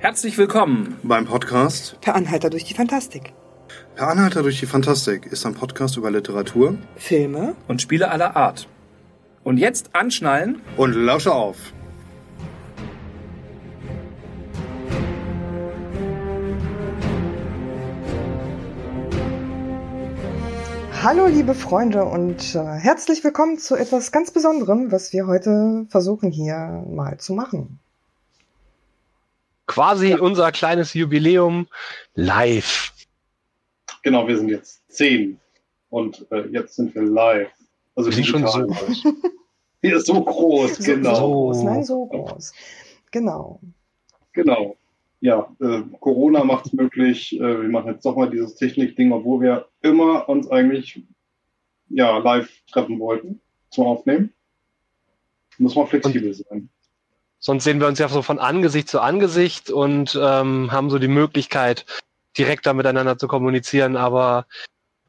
Herzlich willkommen beim Podcast Per Anhalter durch die Fantastik. Per Anhalter durch die Fantastik ist ein Podcast über Literatur Filme und Spiele aller Art. Und jetzt anschnallen und lausche auf. Hallo liebe Freunde und äh, herzlich willkommen zu etwas ganz Besonderem, was wir heute versuchen hier mal zu machen. Quasi ja. unser kleines Jubiläum live. Genau, wir sind jetzt zehn und äh, jetzt sind wir live. Also wir sind schon so. Hier ist so groß, genau. So groß, nein, so groß. Genau. Genau ja, äh, Corona macht es möglich. Äh, wir machen jetzt doch mal dieses Technik-Ding, obwohl wir immer uns eigentlich ja, live treffen wollten zum Aufnehmen. Muss man flexibel und sein. Sonst sehen wir uns ja so von Angesicht zu Angesicht und ähm, haben so die Möglichkeit, direkter miteinander zu kommunizieren. Aber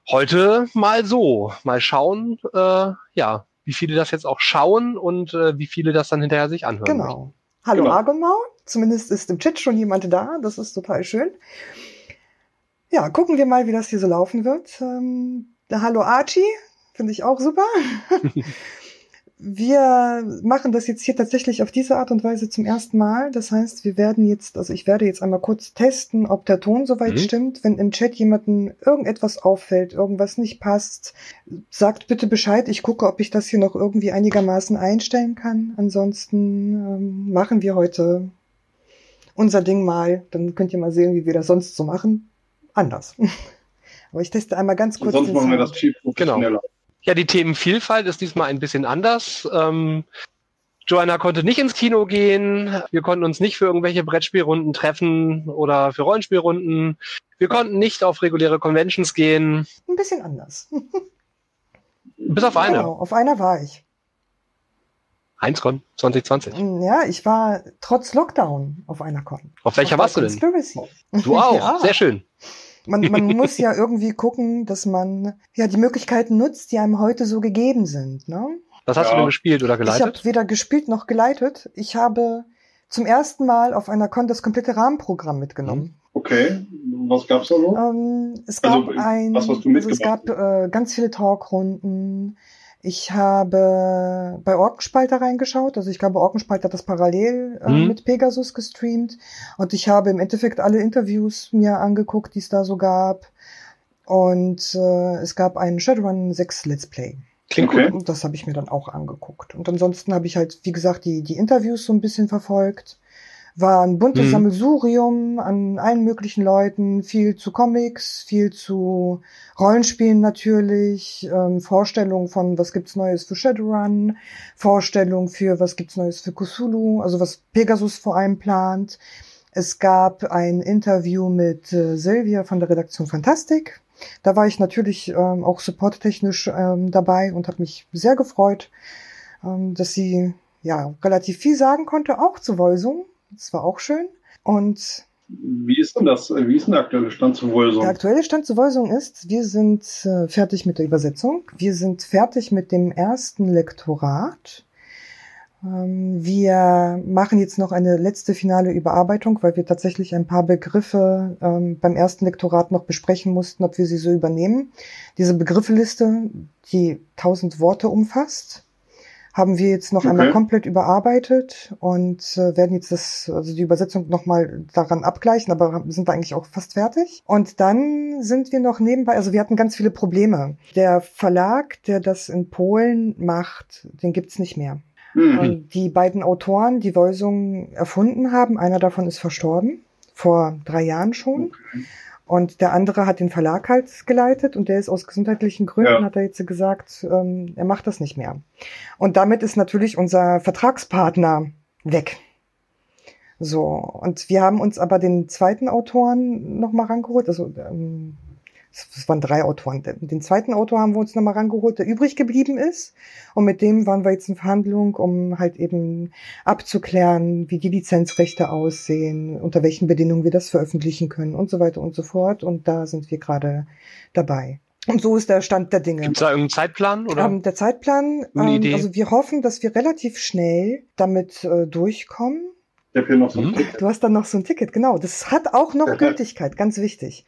heute mal so, mal schauen, äh, ja, wie viele das jetzt auch schauen und äh, wie viele das dann hinterher sich anhören. Genau. Möchten. Hallo genau. Argonmau. Zumindest ist im Chat schon jemand da. Das ist total schön. Ja, gucken wir mal, wie das hier so laufen wird. Ähm, Hallo Archie. Finde ich auch super. wir machen das jetzt hier tatsächlich auf diese Art und Weise zum ersten Mal. Das heißt, wir werden jetzt, also ich werde jetzt einmal kurz testen, ob der Ton soweit mhm. stimmt. Wenn im Chat jemanden irgendetwas auffällt, irgendwas nicht passt, sagt bitte Bescheid. Ich gucke, ob ich das hier noch irgendwie einigermaßen einstellen kann. Ansonsten ähm, machen wir heute unser Ding mal. Dann könnt ihr mal sehen, wie wir das sonst so machen. Anders. Aber ich teste einmal ganz kurz. Sonst machen wir das viel professioneller. Genau. Ja, die Themenvielfalt ist diesmal ein bisschen anders. Ähm, Joanna konnte nicht ins Kino gehen. Wir konnten uns nicht für irgendwelche Brettspielrunden treffen oder für Rollenspielrunden. Wir konnten nicht auf reguläre Conventions gehen. Ein bisschen anders. Bis auf eine. Genau, auf einer war ich. Einscon 2020. Ja, ich war trotz Lockdown auf einer Con. Auf welcher auf warst du denn? Conspiracy. Du auch, ja. sehr schön man, man muss ja irgendwie gucken, dass man ja die Möglichkeiten nutzt, die einem heute so gegeben sind. Ne? Was hast ja. du denn gespielt oder geleitet? Ich habe weder gespielt noch geleitet. Ich habe zum ersten Mal auf einer Con das komplette Rahmenprogramm mitgenommen. Mhm. Okay, was gab's da so? Ähm, es gab also, ein, was hast du also es gab äh, ganz viele Talkrunden. Ich habe bei Orkenspalter reingeschaut. Also ich glaube, Orkenspalter hat das parallel äh, mhm. mit Pegasus gestreamt. Und ich habe im Endeffekt alle Interviews mir angeguckt, die es da so gab. Und äh, es gab einen Shadowrun 6 Let's Play. Klingt okay. Und das habe ich mir dann auch angeguckt. Und ansonsten habe ich halt, wie gesagt, die, die Interviews so ein bisschen verfolgt war ein buntes mhm. Sammelsurium an allen möglichen Leuten, viel zu Comics, viel zu Rollenspielen natürlich, ähm, Vorstellungen von was gibt's Neues für Shadowrun, Vorstellungen für was gibt's Neues für Cthulhu, also was Pegasus vor allem plant. Es gab ein Interview mit äh, Silvia von der Redaktion Fantastik. Da war ich natürlich ähm, auch supporttechnisch ähm, dabei und habe mich sehr gefreut, ähm, dass sie ja relativ viel sagen konnte, auch zu Voisung. Das war auch schön. Und wie ist denn das? Wie ist denn der aktuelle Stand zur Voisung? Der aktuelle Stand zur Voisung ist, wir sind äh, fertig mit der Übersetzung. Wir sind fertig mit dem ersten Lektorat. Ähm, wir machen jetzt noch eine letzte finale Überarbeitung, weil wir tatsächlich ein paar Begriffe ähm, beim ersten Lektorat noch besprechen mussten, ob wir sie so übernehmen. Diese Begriffeliste, die tausend Worte umfasst, haben wir jetzt noch okay. einmal komplett überarbeitet und äh, werden jetzt das, also die Übersetzung nochmal daran abgleichen, aber sind wir eigentlich auch fast fertig. Und dann sind wir noch nebenbei, also wir hatten ganz viele Probleme. Der Verlag, der das in Polen macht, den gibt's nicht mehr. Mhm. Die beiden Autoren, die Voisung erfunden haben, einer davon ist verstorben, vor drei Jahren schon. Okay. Und der andere hat den Verlag halt geleitet und der ist aus gesundheitlichen Gründen, ja. hat er jetzt gesagt, ähm, er macht das nicht mehr. Und damit ist natürlich unser Vertragspartner weg. So, und wir haben uns aber den zweiten Autoren nochmal rangeholt, also ähm, es waren drei Autoren. Den zweiten Autor haben wir uns nochmal rangeholt, der übrig geblieben ist. Und mit dem waren wir jetzt in Verhandlung, um halt eben abzuklären, wie die Lizenzrechte aussehen, unter welchen Bedingungen wir das veröffentlichen können und so weiter und so fort. Und da sind wir gerade dabei. Und so ist der Stand der Dinge. Gibt es da irgendeinen Zeitplan? Oder? Ähm, der Zeitplan, ähm, also wir hoffen, dass wir relativ schnell damit äh, durchkommen. Habe hier noch so ein Mhm. Ticket. Du hast dann noch so ein Ticket, genau. Das hat auch noch Gültigkeit, ganz wichtig.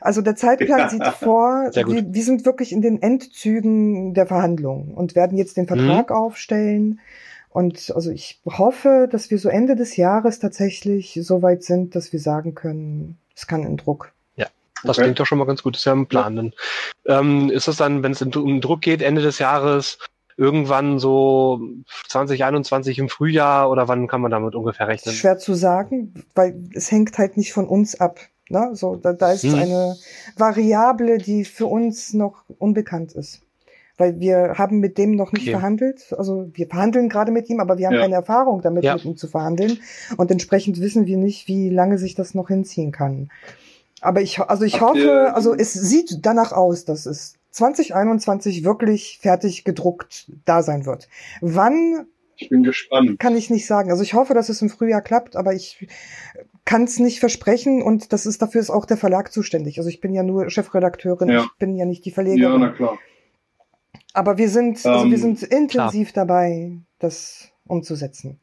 Also der Zeitplan sieht vor, wir, wir sind wirklich in den Endzügen der Verhandlungen und werden jetzt den Vertrag Mhm. aufstellen. Und also ich hoffe, dass wir so Ende des Jahres tatsächlich so weit sind, dass wir sagen können, es kann in Druck. Das Okay. klingt doch schon mal ganz gut. Das ist ja ein Plan. Dann, ähm, ist es dann, wenn es in- um Druck geht, Ende des Jahres, irgendwann so 2021 im Frühjahr oder wann kann man damit ungefähr rechnen? ist schwer zu sagen, weil es hängt halt nicht von uns ab. Ne? So, da, da ist Mhm. eine Variable, die für uns noch unbekannt ist. Weil wir haben mit dem noch nicht Okay. verhandelt. Also wir verhandeln gerade mit ihm, aber wir haben Ja. keine Erfahrung damit, Ja. mit ihm zu verhandeln. Und entsprechend wissen wir nicht, wie lange sich das noch hinziehen kann. Aber ich, also ich hoffe, also es sieht danach aus, dass es 2021 wirklich fertig gedruckt da sein wird. Wann Ich bin gespannt. kann ich nicht sagen. Also ich hoffe, dass es im Frühjahr klappt, aber ich kann es nicht versprechen und das ist dafür ist auch der Verlag zuständig. Also ich bin ja nur Chefredakteurin, Ja. ich bin ja nicht die Ja, Verlegerin. na klar. aber wir sind, also wir Ähm, sind intensiv dabei, das umzusetzen.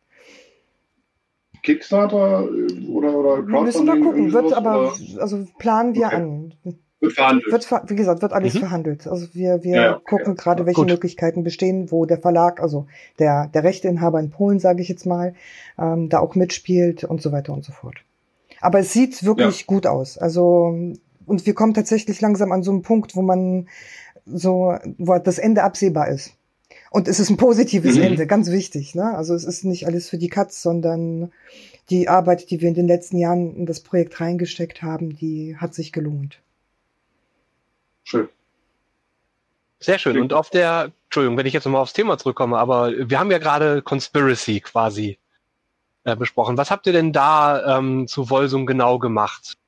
Kickstarter äh, oder, oder Wir müssen mal Crowdfunding? gucken, wird aber, oder also planen wir Okay. an. Wird verhandelt. Wird, ver- wie gesagt, wird alles Mhm. verhandelt. Also wir, wir Ja, ja, okay. gucken gerade, welche Gut. Möglichkeiten bestehen, wo der Verlag, also der, der Rechteinhaber in Polen, sage ich jetzt mal, ähm, da auch mitspielt und so weiter und so fort. Aber es sieht wirklich gut aus. Also, und wir kommen tatsächlich langsam an so einen Punkt, wo man so, wo das Ende absehbar ist. Und es ist ein positives Mhm. Ende, ganz wichtig. Ne? Also es ist nicht alles für die Katz, sondern die Arbeit, die wir in den letzten Jahren in das Projekt reingesteckt haben, die hat sich gelohnt. Schön. Sehr schön. Und auf der, Entschuldigung, wenn ich jetzt nochmal aufs Thema zurückkomme, aber wir haben ja gerade Conspiracy quasi äh, besprochen. Was habt ihr denn da ähm, zu Volsung genau gemacht?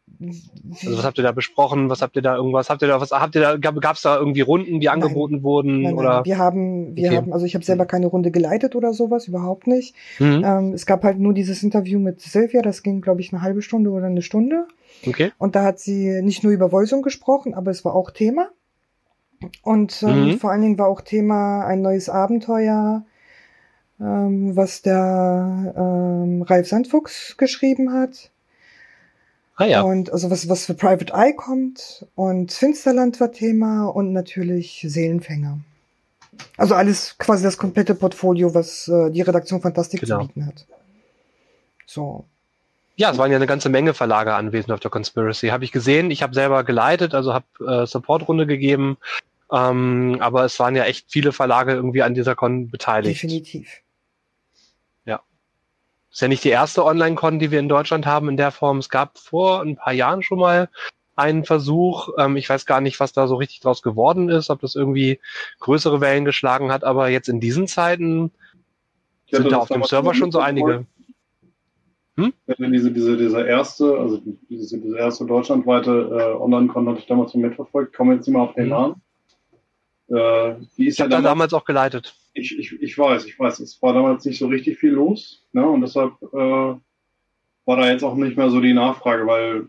Also was habt ihr da besprochen? Was habt ihr da irgendwas? Habt ihr da was? Habt ihr da gab es da irgendwie Runden, die angeboten wurden Nein, oder? nein, wir haben, wir Okay. haben, also ich habe selber keine Runde geleitet oder sowas, überhaupt nicht. Mhm. Ähm, es gab halt nur dieses Interview mit Silvia, das ging, glaube ich, eine halbe Stunde oder eine Stunde. Okay. Und da hat sie nicht nur über Voicing gesprochen, aber es war auch Thema. Und ähm, Mhm. vor allen Dingen war auch Thema ein neues Abenteuer, ähm, was der ähm, Ralf Sandfuchs geschrieben hat. Ah ja. Und also was, was für Private Eye kommt. Und Finsterland war Thema und natürlich Seelenfänger. Also alles quasi das komplette Portfolio, was äh, die Redaktion Fantastik Genau. zu bieten hat. So. Ja, es waren ja eine ganze Menge Verlage anwesend auf der Conspiracy. Habe ich gesehen. Ich habe selber geleitet, also habe äh, Supportrunde gegeben. Ähm, aber es waren ja echt viele Verlage irgendwie an dieser Con beteiligt. Definitiv. Ist ja nicht die erste Online-Con, die wir in Deutschland haben in der Form. Es gab vor ein paar Jahren schon mal einen Versuch. Ähm, ich weiß gar nicht, was da so richtig draus geworden ist, ob das irgendwie größere Wellen geschlagen hat, aber jetzt in diesen Zeiten Ich sind da auf dem Server schon so einige. Hatte diese, diese, diese erste, also diese, diese erste deutschlandweite äh, Online-Con hatte ich damals mitverfolgt, komme jetzt mehr auf den Mhm. Namen. Äh, die ist ja damals, damals auch geleitet. ich, ich, ich weiß, ich weiß, es war damals nicht so richtig viel los, ne? Und deshalb äh, war da jetzt auch nicht mehr so die Nachfrage, weil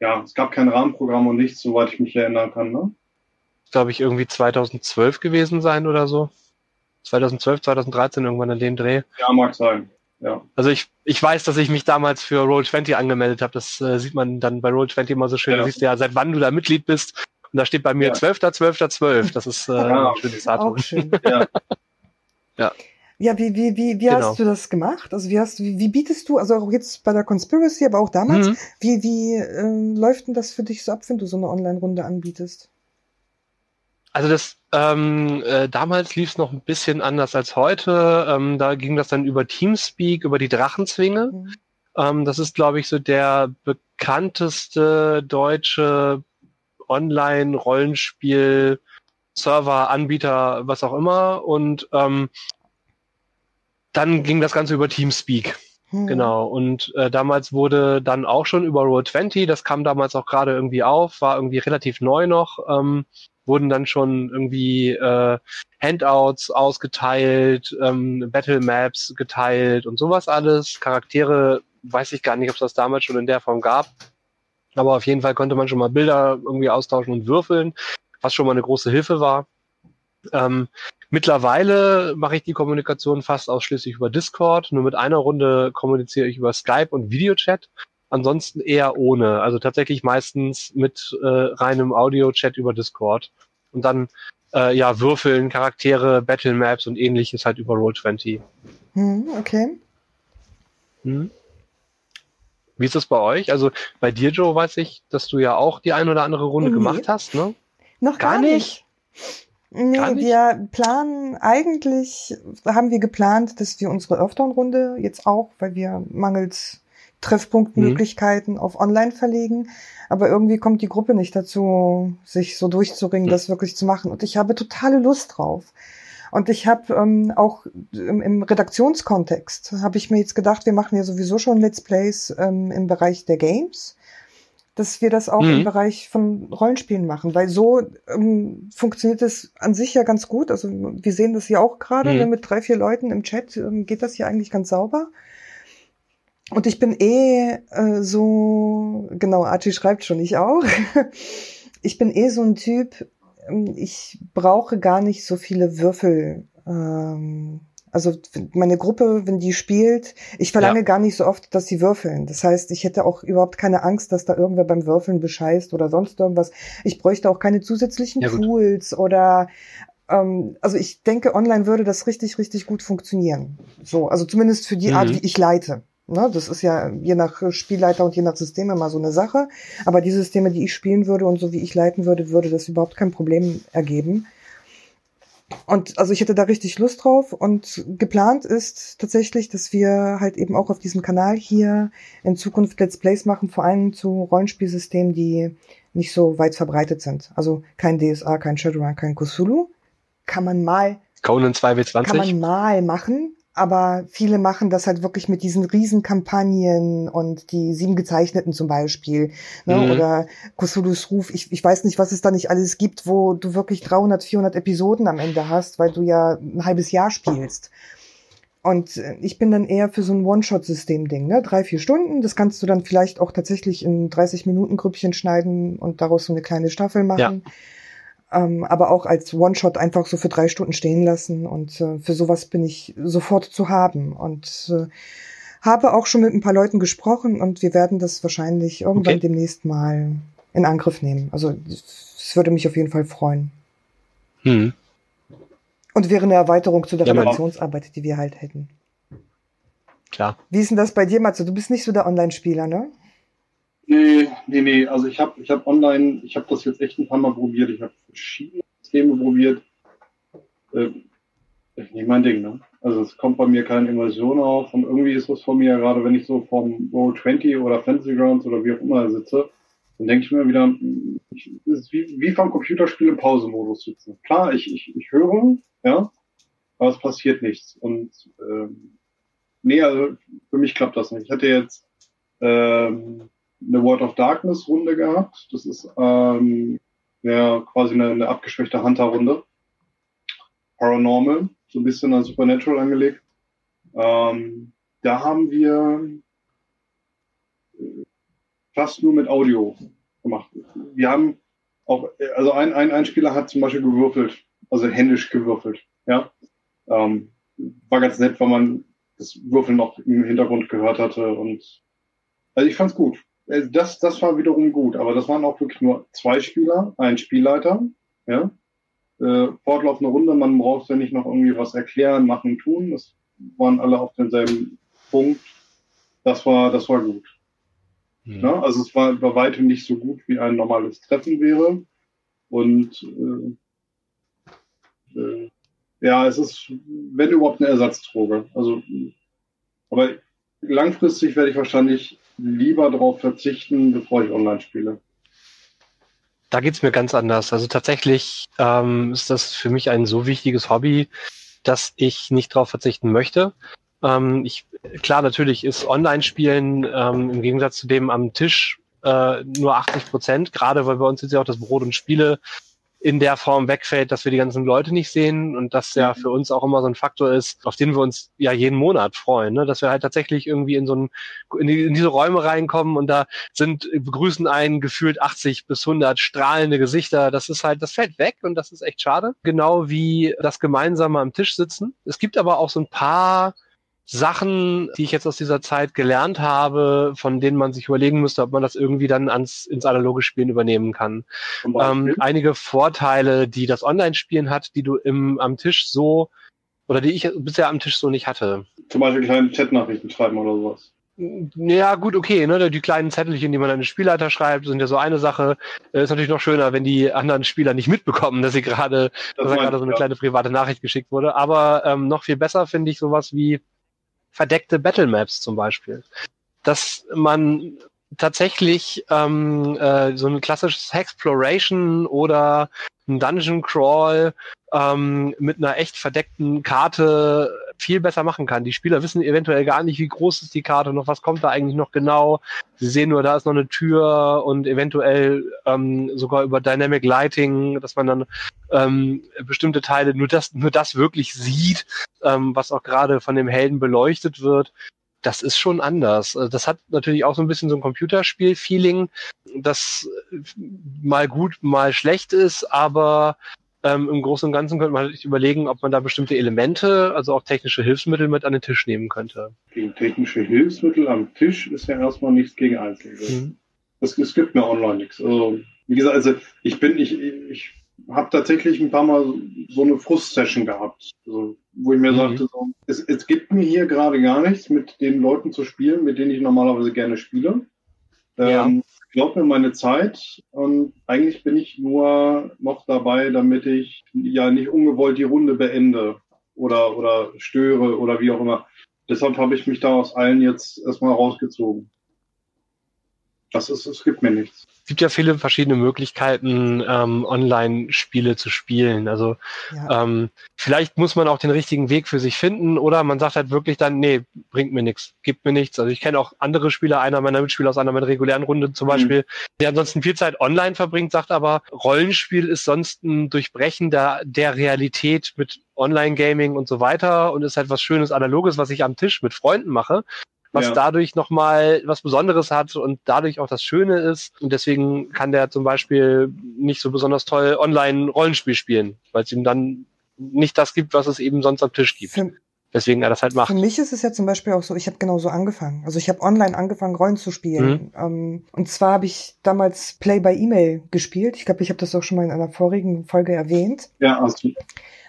ja, es gab kein Rahmenprogramm und nichts, soweit ich mich erinnern kann, ne? Glaube ich, irgendwie 2012 gewesen sein oder so. 2012, 2013 irgendwann in dem Dreh. Ja, mag sein. Ja. Also ich, ich weiß, dass ich mich damals für Roll20 angemeldet habe. Das äh, sieht man dann bei Roll20 immer so schön. Ja. Da siehst du ja, seit wann du da Mitglied bist. Und da steht bei mir Ja. 12. 12. 12. Das ist äh, Ah, ein schönes Datum. Auch schön. Ja. Ja. Ja, wie, wie, wie, wie Genau. hast du das gemacht? Also wie hast du, wie, wie bietest du, also auch jetzt bei der Conspiracy, aber auch damals, Mhm. wie, wie ähm, läuft denn das für dich so ab, wenn du so eine Online-Runde anbietest? Also das ähm, äh, damals lief es noch ein bisschen anders als heute. Ähm, da ging das dann über Teamspeak, über die Drachenzwinge. Mhm. Ähm, das ist, glaube ich, so der bekannteste deutsche Online-Rollenspiel, Server, Anbieter, was auch immer. Und ähm, dann ging das Ganze über Teamspeak. Hm. Genau. Und äh, damals wurde dann auch schon über Roll20, das kam damals auch gerade irgendwie auf, war irgendwie relativ neu noch, ähm, wurden dann schon irgendwie äh, Handouts ausgeteilt, ähm, Battle Maps geteilt und sowas alles. Charaktere, weiß ich gar nicht, ob es das damals schon in der Form gab. Aber auf jeden Fall konnte man schon mal Bilder irgendwie austauschen und würfeln, was schon mal eine große Hilfe war. Ähm, Mittlerweile mache ich die Kommunikation fast ausschließlich über Discord. Nur mit einer Runde kommuniziere ich über Skype und Videochat. Ansonsten eher ohne. Also tatsächlich meistens mit äh, reinem Audio-Chat über Discord. Und dann äh, ja würfeln, Charaktere, Battle Maps und ähnliches halt über Roll20. Hm, okay. Hm. Wie ist das bei euch? Also bei dir, Joe, weiß ich, dass du ja auch die ein oder andere Runde Nee. gemacht hast, ne? Noch gar, Gar nicht. Nee, Gar nicht? wir planen, eigentlich haben wir geplant, dass wir unsere Earthdown-Runde jetzt auch, weil wir mangels Treffpunktmöglichkeiten auf online verlegen. Aber irgendwie kommt die Gruppe nicht dazu, sich so durchzuringen, Hm. das wirklich zu machen. Und ich habe totale Lust drauf. Und ich habe ähm, auch im, im Redaktionskontext, habe ich mir jetzt gedacht, wir machen ja sowieso schon Let's Plays ähm, im Bereich der Games, dass wir das auch Mhm. im Bereich von Rollenspielen machen, weil so ähm, funktioniert es an sich ja ganz gut. Also wir sehen das ja auch gerade, Mhm. mit drei, vier Leuten im Chat ähm, geht das hier eigentlich ganz sauber. Und ich bin eh äh, so, genau, Archie schreibt schon, ich auch. ich bin eh so ein Typ, ich brauche gar nicht so viele Würfel. Ähm, also meine Gruppe, wenn die spielt, ich verlange Ja. gar nicht so oft, dass sie würfeln. Das heißt, ich hätte auch überhaupt keine Angst, dass da irgendwer beim Würfeln bescheißt oder sonst irgendwas. Ich bräuchte auch keine zusätzlichen Ja, gut. Tools oder ähm, also ich denke, online würde das richtig, richtig gut funktionieren. So, also zumindest für die Art, Mhm. wie ich leite. Ne, das ist ja je nach Spielleiter und je nach System immer so eine Sache. Aber die Systeme, die ich spielen würde und so wie ich leiten würde, würde das überhaupt kein Problem ergeben. Und also ich hätte da richtig Lust drauf und geplant ist tatsächlich, dass wir halt eben auch auf diesem Kanal hier in Zukunft Let's Plays machen, vor allem zu Rollenspielsystemen, die nicht so weit verbreitet sind. Also kein DSA, kein Shadowrun, kein Cthulhu. Kann man mal Conan 2W20. kann man mal machen, aber viele machen das halt wirklich mit diesen Riesenkampagnen und die sieben Gezeichneten zum Beispiel, ne? Mhm. oder Cthulhu's Ruf. Ich, ich weiß nicht, was es da nicht alles gibt, wo du wirklich 300, 400 Episoden am Ende hast, weil du ja ein halbes Jahr spielst. Und äh, ich bin dann eher für so ein One-Shot-System-Ding, ne? Drei, vier Stunden. Das kannst du dann vielleicht auch tatsächlich in 30-Minuten-Grüppchen schneiden und daraus so eine kleine Staffel machen. Ähm, aber auch als One-Shot einfach so für drei Stunden stehen lassen. Und äh, für sowas bin ich sofort zu haben. Und äh, habe auch schon mit ein paar Leuten gesprochen und wir werden das wahrscheinlich irgendwann Okay. demnächst mal in Angriff nehmen. Also es würde mich auf jeden Fall freuen. Hm. Und wäre eine Erweiterung zu der Ja, Redaktionsarbeit, die wir halt hätten. Klar. Wie ist denn das bei dir, Matze? Du bist nicht so der Online-Spieler, ne? Nee, nee, nee. Also ich habe ich hab online, ich habe das jetzt echt ein paar Mal probiert. Ich habe verschiedene Systeme probiert. Ähm, nicht mein Ding, ne? Also es kommt bei mir keine Immersion auf und irgendwie ist das von mir, gerade wenn ich so vom Roll20 oder Fantasy Grounds oder wie auch immer sitze, dann denke ich mir wieder, ich, es ist wie, wie vom Computerspiel im Pausemodus sitzen. Klar, ich, ich, ich höre, ja, aber es passiert nichts. Und ähm, nee, also für mich klappt das nicht. Ich hatte jetzt ähm, eine World of Darkness Runde gehabt. Das ist ähm, ja quasi eine, eine abgeschwächte Hunter-Runde. Paranormal, so ein bisschen an Supernatural angelegt. Ähm, da haben wir äh, fast nur mit Audio gemacht. Wir haben auch, also ein, ein, ein Spieler hat zum Beispiel gewürfelt, also händisch gewürfelt, ja. Ähm, war ganz nett, weil man das Würfeln noch im Hintergrund gehört hatte und also ich fand's gut. Also Das, das war wiederum gut, aber das waren auch wirklich nur zwei Spieler, ein Spielleiter, ja. Äh, fortlaufende Runde, man braucht ja nicht noch irgendwie was erklären, machen, tun. Das waren alle auf demselben Punkt. Das war, das war gut. Hm. Ne? Also es war bei weitem nicht so gut, wie ein normales Treffen wäre. Und äh, äh, ja, es ist, wenn überhaupt, eine Ersatzdroge. Also, aber langfristig werde ich wahrscheinlich lieber darauf verzichten, bevor ich online spiele. Da geht's mir ganz anders. Also tatsächlich ähm, ist das für mich ein so wichtiges Hobby, dass ich nicht darauf verzichten möchte. Ähm, ich, klar, natürlich ist Online-Spielen ähm, im Gegensatz zu dem am Tisch äh, nur 80 Prozent, gerade weil bei uns jetzt ja auch das Brot und Spiele in der Form wegfällt, dass wir die ganzen Leute nicht sehen und das ja für uns auch immer so ein Faktor ist, auf den wir uns ja jeden Monat freuen, ne? dass wir halt tatsächlich irgendwie in so ein, in, die, in diese Räume reinkommen und da sind, begrüßen einen gefühlt 80 bis 100 strahlende Gesichter. Das ist halt, das fällt weg und das ist echt schade. Genau wie das gemeinsame am Tisch sitzen. Es gibt aber auch so ein paar Sachen, die ich jetzt aus dieser Zeit gelernt habe, von denen man sich überlegen müsste, ob man das irgendwie dann ans, ins analoge Spielen übernehmen kann. Ähm, einige Vorteile, die das Online-Spielen hat, die du im, am Tisch so oder die ich bisher am Tisch so nicht hatte. Zum Beispiel kleine Chatnachrichten schreiben oder sowas. Ja, gut, okay, ne? Die kleinen Zettelchen, die man an den Spielleiter schreibt, sind ja so eine Sache. Äh, ist natürlich noch schöner, wenn die anderen Spieler nicht mitbekommen, dass sie gerade, das dass gerade so eine ja. kleine private Nachricht geschickt wurde. Aber ähm, noch viel besser finde ich sowas wie verdeckte Battle Maps zum Beispiel. Dass man tatsächlich ähm, äh, so ein klassisches Exploration oder ein Dungeon Crawl ähm, mit einer echt verdeckten Karte viel besser machen kann. Die Spieler wissen eventuell gar nicht, wie groß ist die Karte noch, was kommt da eigentlich noch genau. Sie sehen nur, da ist noch eine Tür und eventuell ähm, sogar über Dynamic Lighting, dass man dann ähm, bestimmte Teile nur das, nur das wirklich sieht, ähm, was auch gerade von dem Helden beleuchtet wird das ist schon anders. Also das hat natürlich auch so ein bisschen so ein Computerspiel-Feeling, das mal gut, mal schlecht ist, aber ähm, im Großen und Ganzen könnte man sich überlegen, ob man da bestimmte Elemente, also auch technische Hilfsmittel mit an den Tisch nehmen könnte. Gegen technische Hilfsmittel am Tisch ist ja erstmal nichts gegen Einzelne. Mhm. Es, es gibt mir online nichts. Also, wie gesagt, also ich bin, ich, ich habe tatsächlich ein paar Mal so eine Frust-Session gehabt, also, wo ich mir mhm. sagte, so, es, es gibt mir hier gerade gar nichts, mit den Leuten zu spielen, mit denen ich normalerweise gerne spiele. Ja. Glaube mir meine Zeit und eigentlich bin ich nur noch dabei, damit ich ja nicht ungewollt die Runde beende oder, oder störe oder wie auch immer. Deshalb habe ich mich da aus allen jetzt erstmal rausgezogen. Das ist, es gibt mir nichts es gibt ja viele verschiedene Möglichkeiten, ähm, Online-Spiele zu spielen. Also ja. ähm, vielleicht muss man auch den richtigen Weg für sich finden oder man sagt halt wirklich dann, nee, bringt mir nichts, gibt mir nichts. Also ich kenne auch andere Spieler, einer meiner Mitspieler aus einer meiner regulären Runde zum mhm. Beispiel, der ansonsten viel Zeit online verbringt, sagt aber, Rollenspiel ist sonst ein Durchbrechen der, der Realität mit Online-Gaming und so weiter und ist halt was Schönes, Analoges, was ich am Tisch mit Freunden mache was ja. dadurch nochmal was Besonderes hat und dadurch auch das Schöne ist. Und deswegen kann der zum Beispiel nicht so besonders toll online Rollenspiel spielen, weil es ihm dann nicht das gibt, was es eben sonst am Tisch gibt. Für, Deswegen er das halt macht. Für mich ist es ja zum Beispiel auch so, ich habe genauso angefangen. Also ich habe online angefangen, Rollen zu spielen. Mhm. Ähm, und zwar habe ich damals Play by E-Mail gespielt. Ich glaube, ich habe das auch schon mal in einer vorigen Folge erwähnt. Ja, du.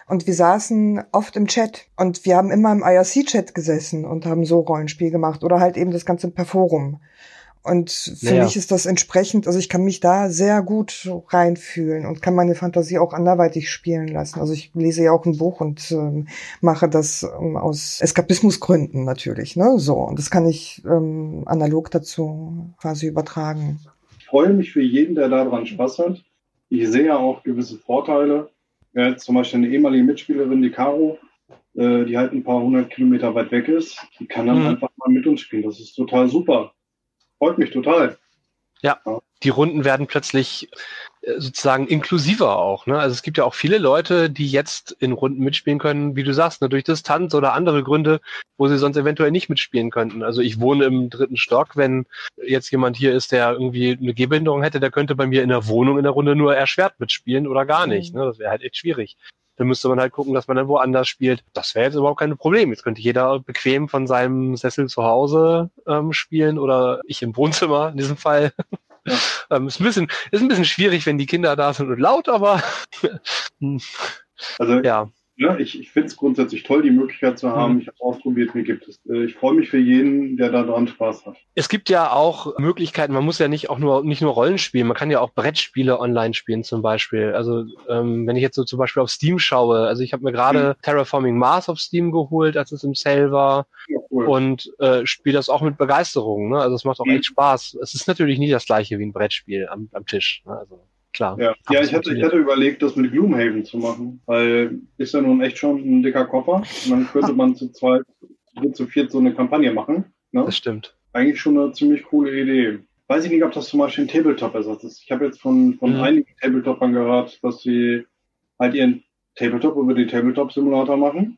Und wir saßen oft im Chat und wir haben immer im IRC-Chat gesessen und haben so Rollenspiel gemacht oder halt eben das Ganze per Forum. Und für naja. mich ist das entsprechend, also ich kann mich da sehr gut reinfühlen und kann meine Fantasie auch anderweitig spielen lassen. Also ich lese ja auch ein Buch und ähm, mache das ähm, aus Eskapismusgründen natürlich, ne? So. Und das kann ich ähm, analog dazu quasi übertragen. Ich freue mich für jeden, der daran Spaß hat. Ich sehe ja auch gewisse Vorteile ja, zum Beispiel eine ehemalige Mitspielerin, die Caro, äh, die halt ein paar hundert Kilometer weit weg ist, die kann dann mhm. einfach mal mit uns spielen. Das ist total super. Freut mich total. Ja, ja. Die Runden werden plötzlich äh, sozusagen inklusiver auch. Ne? Also es gibt ja auch viele Leute, die jetzt in Runden mitspielen können, wie du sagst, ne, durch Distanz oder andere Gründe, wo sie sonst eventuell nicht mitspielen könnten. Also ich wohne im dritten Stock, wenn jetzt jemand hier ist, der irgendwie eine Gehbehinderung hätte, der könnte bei mir in der Wohnung in der Runde nur erschwert mitspielen oder gar nicht. Mhm. Ne? Das wäre halt echt schwierig. Dann müsste man halt gucken, dass man dann woanders spielt. Das wäre jetzt überhaupt kein Problem. Jetzt könnte jeder bequem von seinem Sessel zu Hause ähm, spielen oder ich im Wohnzimmer in diesem Fall. Ja. Ähm, ist, ein bisschen, ist ein bisschen schwierig, wenn die Kinder da sind und laut, aber also ja. Ja, ich, ich finde es grundsätzlich toll, die Möglichkeit zu haben. Mhm. Ich habe ausprobiert, mir gibt es. Äh, ich freue mich für jeden, der da dran Spaß hat. Es gibt ja auch Möglichkeiten, man muss ja nicht auch nur nicht nur Rollen spielen, man kann ja auch Brettspiele online spielen zum Beispiel. Also ähm, wenn ich jetzt so zum Beispiel auf Steam schaue, also ich habe mir gerade mhm. Terraforming Mars auf Steam geholt, als es im Sale war. Ja, cool. Und äh, spiele das auch mit Begeisterung. Ne? Also es macht auch mhm. echt Spaß. Es ist natürlich nie das gleiche wie ein Brettspiel am, am Tisch. Ne? Also klar. Ja, ja ich, hatte, ich hatte überlegt, das mit Gloomhaven zu machen, weil ist ja nun echt schon ein dicker Koffer. Und dann könnte man zu zweit, zu viert so eine Kampagne machen. Ne? Das stimmt. Eigentlich schon eine ziemlich coole Idee. weiß ich nicht, ob das zum Beispiel ein Tabletop-Ersatz ist. Ich habe jetzt von, von Mhm. einigen Tabletopern gehört, dass sie halt ihren Tabletop über den Tabletop-Simulator machen.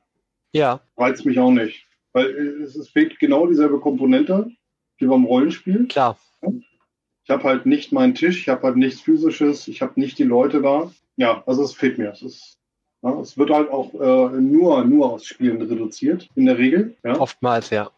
Ja, Reizt mich auch nicht. Weil äh, es, es fehlt genau dieselbe Komponente wie beim Rollenspiel. klar. Ich habe halt nicht meinen Tisch, ich habe halt nichts Physisches, ich habe nicht die Leute da. Ja, also es fehlt mir. Es, ist, ja, es wird halt auch äh, nur, nur aus Spielen reduziert, in der Regel. Ja? Oftmals, ja.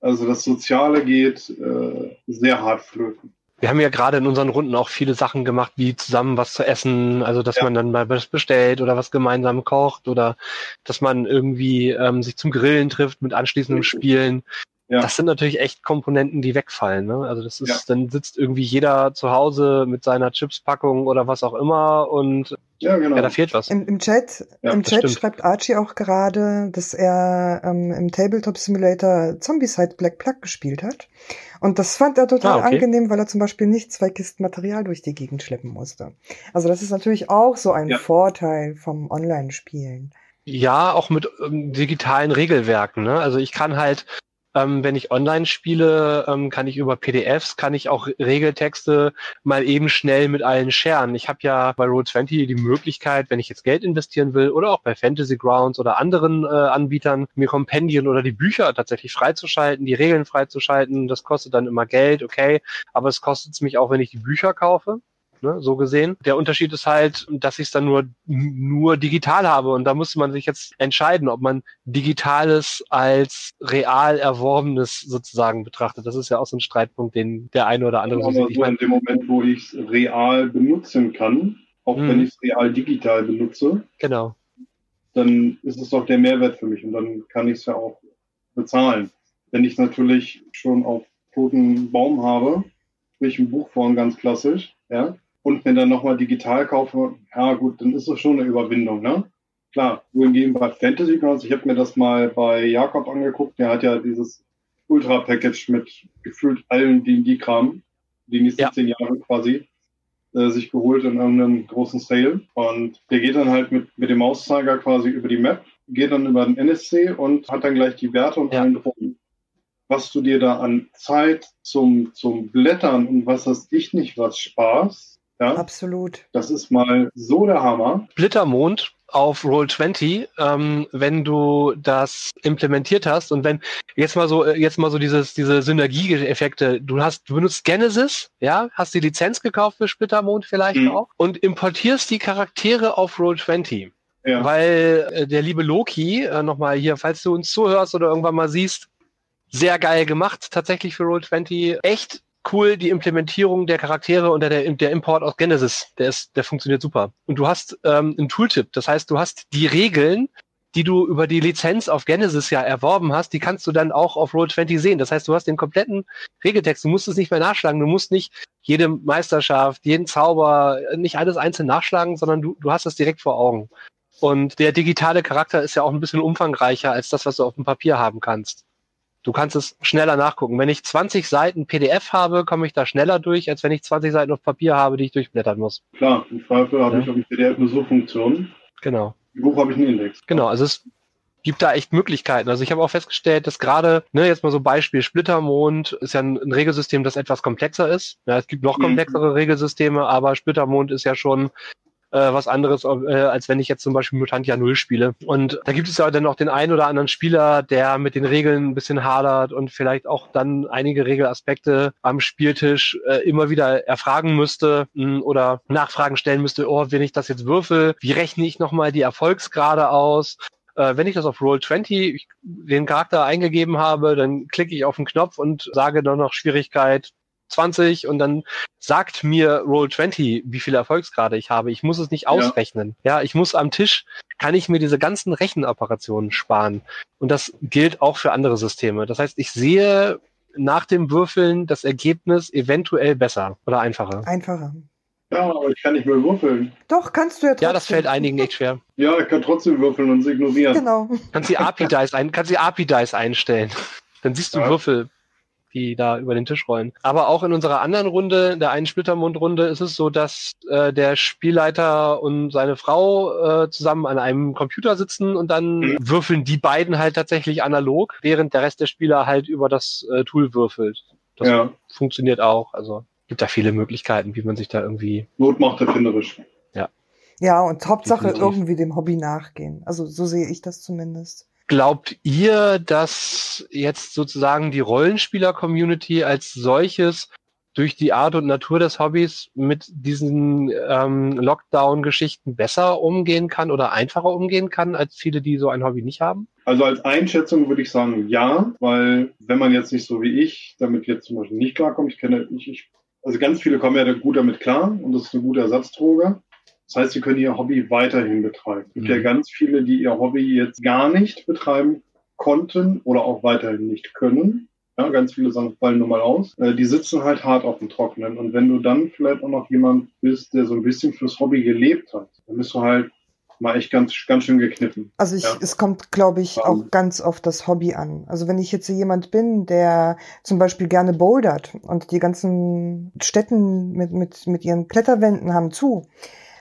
Also das Soziale geht äh, sehr hart flöten. Wir haben ja gerade in unseren Runden auch viele Sachen gemacht, wie zusammen was zu essen, also dass Ja. man dann mal was bestellt oder was gemeinsam kocht oder dass man irgendwie ähm, sich zum Grillen trifft mit anschließendem. Spielen. Ja. Das sind natürlich echt Komponenten, die wegfallen. Ne? Also das ist, Ja. dann sitzt irgendwie jeder zu Hause mit seiner Chipspackung oder was auch immer und Ja, genau. ja, da fehlt was. Im, im Chat, Ja, im Chat stimmt. schreibt Archie auch gerade, dass er ähm, im Tabletop Simulator Zombicide Black Plug gespielt hat. Und das fand er total Ah, okay. angenehm, weil er zum Beispiel nicht zwei Kisten Material durch die Gegend schleppen musste. Also das ist natürlich auch so ein Ja. Vorteil vom Online-Spielen. Ja, auch mit ähm, digitalen Regelwerken. Ne? Also ich kann halt, ähm, wenn ich online spiele, ähm, kann ich über PDFs, kann ich auch Regeltexte mal eben schnell mit allen scheren. Ich habe ja bei Roll20 die Möglichkeit, wenn ich jetzt Geld investieren will oder auch bei Fantasy Grounds oder anderen äh, Anbietern, mir Kompendien oder die Bücher tatsächlich freizuschalten, die Regeln freizuschalten. Das kostet dann immer Geld, okay, aber es kostet es mich auch, wenn ich die Bücher kaufe. Ne, so gesehen. Der Unterschied ist halt, dass ich es dann nur, nur digital habe. Und da muss man sich jetzt entscheiden, ob man Digitales als real Erworbenes sozusagen betrachtet. Das ist ja auch so ein Streitpunkt, den der eine oder andere so Aber sieht. Ich so in meine, dem Moment, wo ich es real benutzen kann, auch Mhm. wenn ich es real digital benutze, genau. dann ist es doch der Mehrwert für mich und dann kann ich es ja auch bezahlen. Wenn ich es natürlich schon auf toten Baum habe, sprich ein Buch vorn ganz klassisch, ja, und mir dann nochmal digital kaufe, ja gut, dann ist es schon eine Überwindung, ne? Klar, wohingegen bei Fantasy Grounds, ich habe mir das mal bei Jakob angeguckt, der hat ja dieses Ultra-Package mit gefühlt allen D&D-Kram, die nächsten Ja. zehn Jahre quasi, äh, sich geholt in irgendeinem großen Sale. Und der geht dann halt mit, mit dem Mauszeiger quasi über die Map, geht dann über den NSC und hat dann gleich die Werte und Ja. allen drum. Was du dir da an Zeit zum, zum Blättern und was das dich nicht was Spaß, ja, Absolut. das ist mal so der Hammer. Splittermond auf Roll20, ähm, wenn du das implementiert hast und wenn jetzt mal so äh, jetzt mal so dieses diese Synergieeffekte, du hast du benutzt Genesis, ja, hast die Lizenz gekauft für Splittermond vielleicht Mhm. auch und importierst die Charaktere auf Roll20. Ja. Weil äh, der liebe Loki, äh, nochmal hier, falls du uns zuhörst oder irgendwann mal siehst, sehr geil gemacht, tatsächlich für Roll20. Echt cool, die Implementierung der Charaktere und der, der Import aus Genesis, der ist, der funktioniert super. Und du hast ähm, einen Tooltip, das heißt, du hast die Regeln, die du über die Lizenz auf Genesis ja erworben hast, die kannst du dann auch auf Roll20 sehen. Das heißt, du hast den kompletten Regeltext, du musst es nicht mehr nachschlagen, du musst nicht jede Meisterschaft, jeden Zauber, nicht alles einzeln nachschlagen, sondern du, du hast es direkt vor Augen. Und der digitale Charakter ist ja auch ein bisschen umfangreicher als das, was du auf dem Papier haben kannst. Du kannst es schneller nachgucken. Wenn ich 20 Seiten PDF habe, komme ich da schneller durch, als wenn ich 20 Seiten auf Papier habe, die ich durchblättern muss. Klar, im Zweifel habe Ja. ich auf dem PDF eine Suchfunktion. Genau. Im Buch habe ich einen Index. Genau, also es gibt da echt Möglichkeiten. Also ich habe auch festgestellt, dass gerade, ne, jetzt mal so Beispiel, Splittermond ist ja ein, ein Regelsystem, das etwas komplexer ist. Ja, es gibt noch Mhm. komplexere Regelsysteme, aber Splittermond ist ja schon äh, was anderes, äh, als wenn ich jetzt zum Beispiel Mutantia Null spiele. Und da gibt es ja dann auch den einen oder anderen Spieler, der mit den Regeln ein bisschen hadert und vielleicht auch dann einige Regelaspekte am Spieltisch äh, immer wieder erfragen müsste mh, oder Nachfragen stellen müsste, oh, wenn ich das jetzt würfel, wie rechne ich nochmal die Erfolgsgrade aus? Äh, wenn ich das auf Roll20 ich, den Charakter eingegeben habe, dann klicke ich auf den Knopf und sage dann noch Schwierigkeit 20 und dann sagt mir Roll20, wie viele Erfolgsgrade ich habe. Ich muss es nicht Ja. ausrechnen. Ja, ich muss am Tisch, kann ich mir diese ganzen Rechenoperationen sparen. Und das gilt auch für andere Systeme. Das heißt, ich sehe nach dem Würfeln das Ergebnis eventuell besser oder einfacher. Einfacher. Ja, aber ich kann nicht mehr würfeln. Doch, kannst du ja trotzdem. Ja, das fällt einigen echt schwer. Ja, ich kann trotzdem würfeln und es ignorieren. Genau. Kannst die API-Dice ein, kannst die API-Dice einstellen. Dann siehst du Ja. Würfel, die da über den Tisch rollen. Aber auch in unserer anderen Runde, der einen Splittermund-Runde, ist es so, dass äh, der Spielleiter und seine Frau äh, zusammen an einem Computer sitzen und dann Mhm. würfeln die beiden halt tatsächlich analog, während der Rest der Spieler halt über das äh, Tool würfelt. Das Ja, funktioniert auch. Also gibt da viele Möglichkeiten, wie man sich da irgendwie. Not macht erfinderisch. Ja, und Hauptsache Definitiv. irgendwie dem Hobby nachgehen. Also so sehe ich das zumindest. Glaubt ihr, dass jetzt sozusagen die Rollenspieler-Community als solches durch die Art und Natur des Hobbys mit diesen ähm, Lockdown-Geschichten besser umgehen kann oder einfacher umgehen kann als viele, die so ein Hobby nicht haben? Also als Einschätzung würde ich sagen, ja, weil wenn man jetzt nicht so wie ich damit jetzt zum Beispiel nicht klarkommt, ich kenne, ich, ich, also ganz viele kommen ja gut damit klar und das ist eine gute Ersatzdroge. Das heißt, sie können ihr Hobby weiterhin betreiben. Es gibt Mhm. ja ganz viele, die ihr Hobby jetzt gar nicht betreiben konnten oder auch weiterhin nicht können. Ja, ganz viele Sachen fallen nun mal aus. Äh, die sitzen halt hart auf dem Trockenen. Und wenn du dann vielleicht auch noch jemand bist, der so ein bisschen fürs Hobby gelebt hat, dann bist du halt mal echt ganz, ganz schön gekniffen. Also ich, Ja. es kommt, glaube ich, Ähm. auch ganz auf das Hobby an. Also wenn ich jetzt jemand bin, der zum Beispiel gerne bouldert und die ganzen Städten mit, mit, mit ihren Kletterwänden haben zu,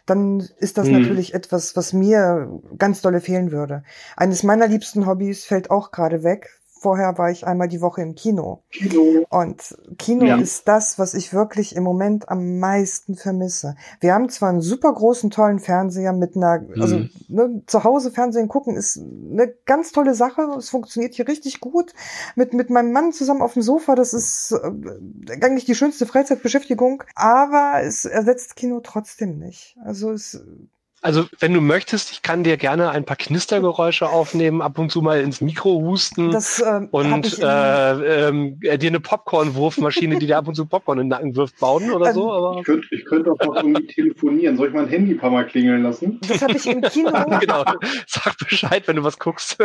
dann ist das Mhm. natürlich etwas, was mir ganz dolle fehlen würde. Eines meiner liebsten Hobbys fällt auch gerade weg. Vorher war ich einmal die Woche im Kino. Kino. Und Kino Ja. ist das, was ich wirklich im Moment am meisten vermisse. Wir haben zwar einen super großen, tollen Fernseher mit einer, also Mhm. ne, zu Hause Fernsehen gucken ist eine ganz tolle Sache. Es funktioniert hier richtig gut. Mit, mit meinem Mann zusammen auf dem Sofa, das ist äh, eigentlich die schönste Freizeitbeschäftigung. Aber es ersetzt Kino trotzdem nicht. Also es, Also, wenn du möchtest, ich kann dir gerne ein paar Knistergeräusche aufnehmen, ab und zu mal ins Mikro husten das äh, hab und ich in- äh, ähm, äh, dir eine Popcorn-Wurfmaschine, die dir ab und zu Popcorn in den Nacken wirft, bauen oder so. Aber Ich könnte, ich könnte auch noch irgendwie telefonieren. Soll ich mein Handy ein paar Mal klingeln lassen? das habe ich im Kino genau, sag Bescheid, wenn du was guckst.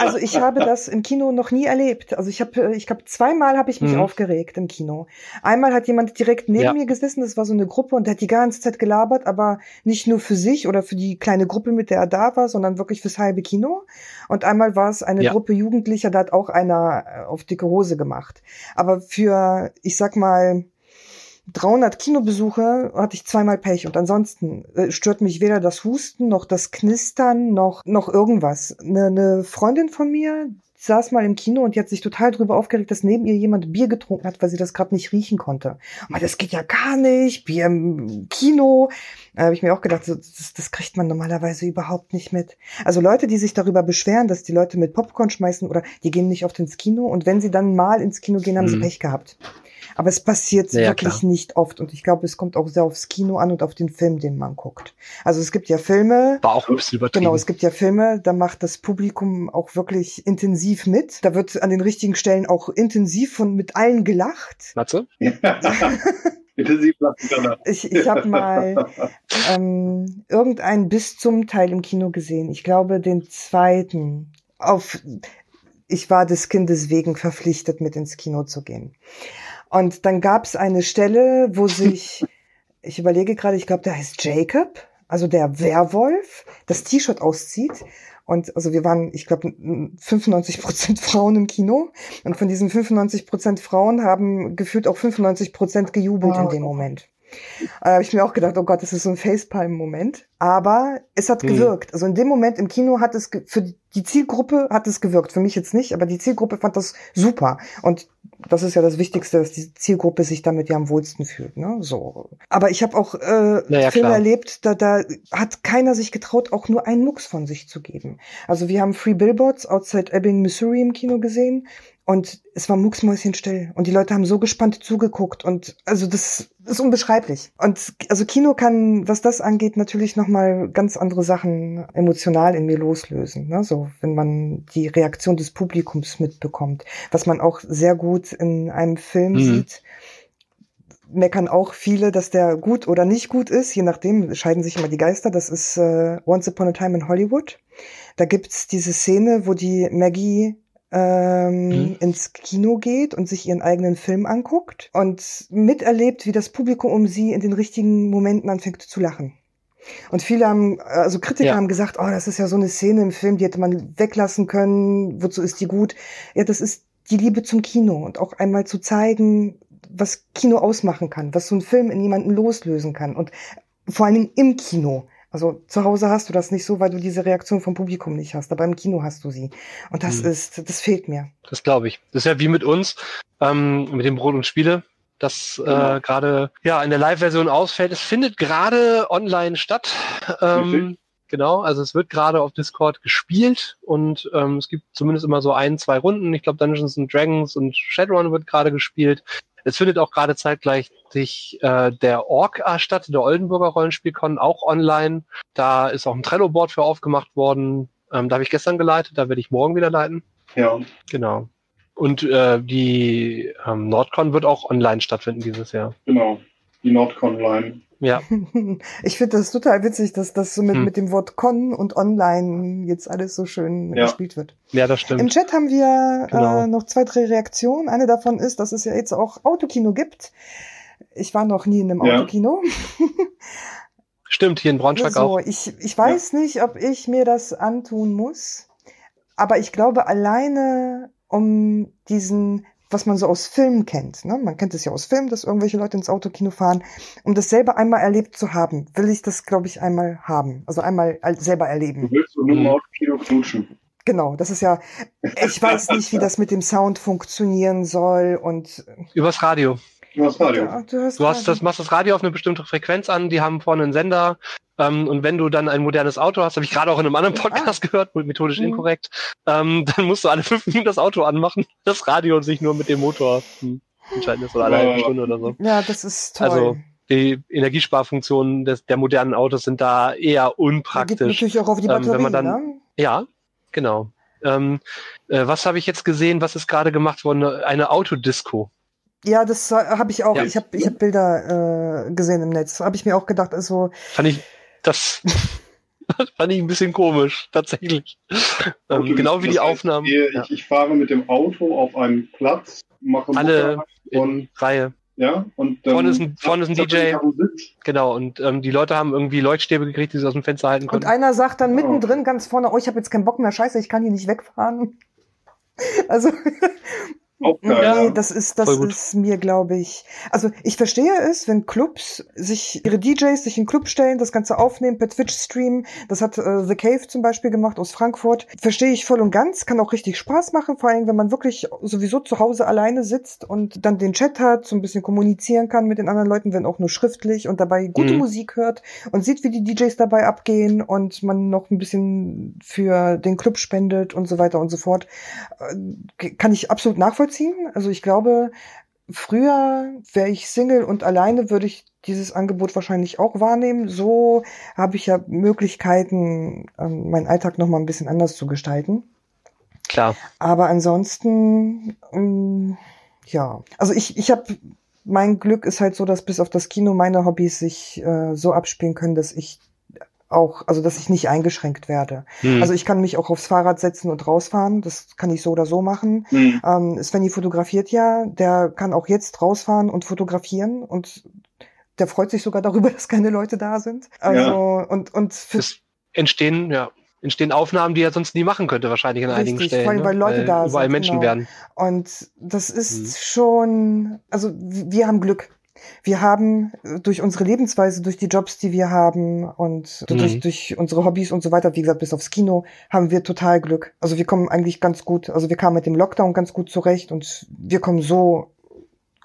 Also ich habe das im Kino noch nie erlebt. Also ich habe, ich glaube, zweimal habe ich mich Mhm. aufgeregt im Kino. Einmal hat jemand direkt neben Ja. mir gesessen, das war so eine Gruppe und der hat die ganze Zeit gelabert, aber nicht nur für sich oder für die kleine Gruppe, mit der er da war, sondern wirklich fürs halbe Kino. Und einmal war es eine Ja. Gruppe Jugendlicher, da hat auch einer äh, auf dicke Hose gemacht. Aber für, ich sag mal, 300 Kinobesuche hatte ich zweimal Pech und ansonsten äh, stört mich weder das Husten noch das Knistern noch noch irgendwas. Eine, eine Freundin von mir saß mal im Kino und die hat sich total drüber aufgeregt, dass neben ihr jemand Bier getrunken hat, weil sie das gerade nicht riechen konnte. Aber das geht ja gar nicht, Bier im Kino. Da habe ich mir auch gedacht, das, das kriegt man normalerweise überhaupt nicht mit. Also Leute, die sich darüber beschweren, dass die Leute mit Popcorn schmeißen oder die gehen nicht oft ins Kino und wenn sie dann mal ins Kino gehen, haben sie Mhm. Pech gehabt. Aber es passiert Ja, wirklich klar. nicht oft und ich glaube, es kommt auch sehr aufs Kino an und auf den Film, den man guckt. Also es gibt ja Filme, War auch ein bisschen übertrieben. Genau, es gibt ja Filme, da macht das Publikum auch wirklich intensiv mit. Da wird an den richtigen Stellen auch intensiv von mit allen gelacht. Matze? Intensiv lachen kann. Ich, ich habe mal ähm, irgendeinen bis zum Teil im Kino gesehen. Ich glaube den zweiten. Auf ich war des Kindes wegen verpflichtet, mit ins Kino zu gehen. Und dann gab es eine Stelle, wo sich, ich überlege gerade, ich glaube, der heißt Jacob, also der Werwolf, das T-Shirt auszieht. Und also wir waren, ich glaube, 95 Prozent Frauen im Kino. Und von diesen 95 Prozent Frauen haben gefühlt auch 95 Prozent gejubelt in dem Moment. Da habe ich mir auch gedacht, oh Gott, das ist so ein Facepalm-Moment. Aber es hat Mhm. gewirkt. Also in dem Moment im Kino hat es, für die Zielgruppe hat es gewirkt. Für mich jetzt nicht, aber die Zielgruppe fand das super. Und das ist ja das Wichtigste, dass die Zielgruppe sich damit ja am wohlsten fühlt. Ne? So. Aber ich habe auch äh, Naja, Filme erlebt, da, da hat keiner sich getraut, auch nur einen Mucks von sich zu geben. Also wir haben Free Billboards outside Ebbing, Missouri im Kino gesehen. Und es war mucksmäuschenstill. Und die Leute haben so gespannt zugeguckt. Und also das ist unbeschreiblich. Und also Kino kann, was das angeht, natürlich nochmal ganz andere Sachen emotional in mir loslösen. Ne? So, wenn man die Reaktion des Publikums mitbekommt. Was man auch sehr gut in einem Film Mhm. sieht. Meckern auch viele, dass der gut oder nicht gut ist. Je nachdem scheiden sich immer die Geister. Das ist äh, Once Upon a Time in Hollywood. Da gibt's diese Szene, wo die Maggie ähm, Mhm. ins Kino geht und sich ihren eigenen Film anguckt und miterlebt, wie das Publikum um sie in den richtigen Momenten anfängt zu lachen. Und viele haben, also Kritiker Ja. haben gesagt, oh, das ist ja so eine Szene im Film, die hätte man weglassen können, wozu ist die gut? Ja, das ist die Liebe zum Kino und auch einmal zu zeigen, was Kino ausmachen kann, was so ein Film in jemanden loslösen kann und vor allen Dingen im Kino. Also zu Hause hast du das nicht so, weil du diese Reaktion vom Publikum nicht hast, aber im Kino hast du sie. Und das Hm. ist, das fehlt mir. Das glaube ich. Das ist ja wie mit uns, ähm, mit dem Brot und Spiele, das Genau. äh, gerade ja in der Live-Version ausfällt. Es findet gerade online statt. Ähm, genau, also es wird gerade auf Discord gespielt und ähm, es gibt zumindest immer so ein, zwei Runden. Ich glaube Dungeons and Dragons und Shadowrun wird gerade gespielt. Es findet auch gerade zeitgleich äh, der Orca statt, der Oldenburger Rollenspielcon, auch online. Da ist auch ein Trello-Board für aufgemacht worden. Ähm, da habe ich gestern geleitet, da werde ich morgen wieder leiten. Ja, Genau. Und äh, die ähm, Nordcon wird auch online stattfinden dieses Jahr. genau. Die Nordcon Line. Ja, Ich finde das total witzig, dass das so mit, Hm. mit dem Wort Con und Online jetzt alles so schön Ja. gespielt wird. ja, das Im stimmt. Chat haben wir Genau. äh, noch zwei, drei Reaktionen. Eine davon ist, dass es ja jetzt auch Autokino gibt. Ich war noch nie in einem Ja. Autokino. Stimmt, hier in Braunschweig so, auch. ich, ich weiß nicht, ob ich mir das antun muss, aber ich glaube alleine um diesen, was man so aus Filmen kennt, ne? man kennt es ja aus Filmen, dass irgendwelche Leute ins Autokino fahren, um das selber einmal erlebt zu haben, will ich das, glaube ich, einmal haben, also einmal al- selber erleben. Du willst nur im Autokino knutschen. Genau, das ist ja, ich weiß nicht, wie das mit dem Sound funktionieren soll und Übers Radio. Du hast Radio. Ja, du hast, Du hast Radio. das, machst das Radio auf eine bestimmte Frequenz an, die haben vorne einen Sender. Ähm, und wenn du dann ein modernes Auto hast, habe ich gerade auch in einem anderen Podcast gehört, methodisch Mhm. inkorrekt, ähm, dann musst du alle fünf Minuten das Auto anmachen, das Radio und sich nur mit dem Motor entscheiden ist oder alle halbe Ja. Stunde oder so. Ja, das ist toll. Also, Die Energiesparfunktionen des, der modernen Autos sind da eher Geht unpraktisch. natürlich auch auf die Ähm, wenn Batterie, man dann- ne? Ja, genau. Ähm, äh, was habe ich jetzt gesehen? Was ist gerade gemacht worden? Eine Autodisco. Ja, das habe ich auch. Ja. Ich habe ich hab Bilder äh, gesehen im Netz. Habe ich mir auch gedacht, also Fand ich das fand ich ein bisschen komisch, tatsächlich. Ähm, genau wie das die heißt, Aufnahmen. Ich, Ja. ich, ich fahre mit dem Auto auf einen Platz, mache Alle und- Reihe. ja, und dann Vorne ist ein- vorne ist ein DJ. Genau. Und ähm, die Leute haben irgendwie Leuchtstäbe gekriegt, die sie aus dem Fenster halten und konnten. einer sagt dann Oh. mittendrin ganz vorne, oh, ich habe jetzt keinen Bock mehr, scheiße, ich kann hier nicht wegfahren. Also Auch geil. nee, ja. das ist das ist mir, glaube ich. Also ich verstehe es, wenn Clubs sich ihre DJs sich in den Club stellen, das Ganze aufnehmen, per Twitch streamen. Das hat äh, The Cave zum Beispiel gemacht aus Frankfurt. Verstehe ich voll und ganz, kann auch richtig Spaß machen, vor allem wenn man wirklich sowieso zu Hause alleine sitzt und dann den Chat hat, so ein bisschen kommunizieren kann mit den anderen Leuten, wenn auch nur schriftlich und dabei gute Mhm. Musik hört und sieht, wie die DJs dabei abgehen und man noch ein bisschen für den Club spendet und so weiter und so fort. Äh, Kann ich absolut nachvollziehen. Also ich glaube, früher wäre ich Single und alleine würde ich dieses Angebot wahrscheinlich auch wahrnehmen. So habe ich ja Möglichkeiten, ähm, meinen Alltag noch mal ein bisschen anders zu gestalten. Klar. Aber ansonsten, ähm, ja, also ich, ich habe, mein Glück ist halt so, dass bis auf das Kino meine Hobbys sich äh, so abspielen können, dass ich auch, also dass ich nicht eingeschränkt werde. Hm. Also ich kann mich auch aufs Fahrrad setzen und rausfahren, das kann ich so oder so machen. Hm. Ähm, Svenny fotografiert ja, der kann auch jetzt rausfahren und fotografieren und der freut sich sogar darüber, dass keine Leute da sind. Also und und für, es entstehen, ja, entstehen Aufnahmen, die er sonst nie machen könnte, wahrscheinlich an einigen Richtig, Stellen. vor allem, ne? weil Leute da überall sind, Menschen genau. werden. Und das ist Mhm. schon, also wir haben Glück. Wir haben äh, durch unsere Lebensweise, durch die Jobs, die wir haben und Mhm. durch, durch unsere Hobbys und so weiter, wie gesagt, bis aufs Kino, haben wir total Glück. Also wir kommen eigentlich ganz gut, also wir kamen mit dem Lockdown ganz gut zurecht und wir kommen so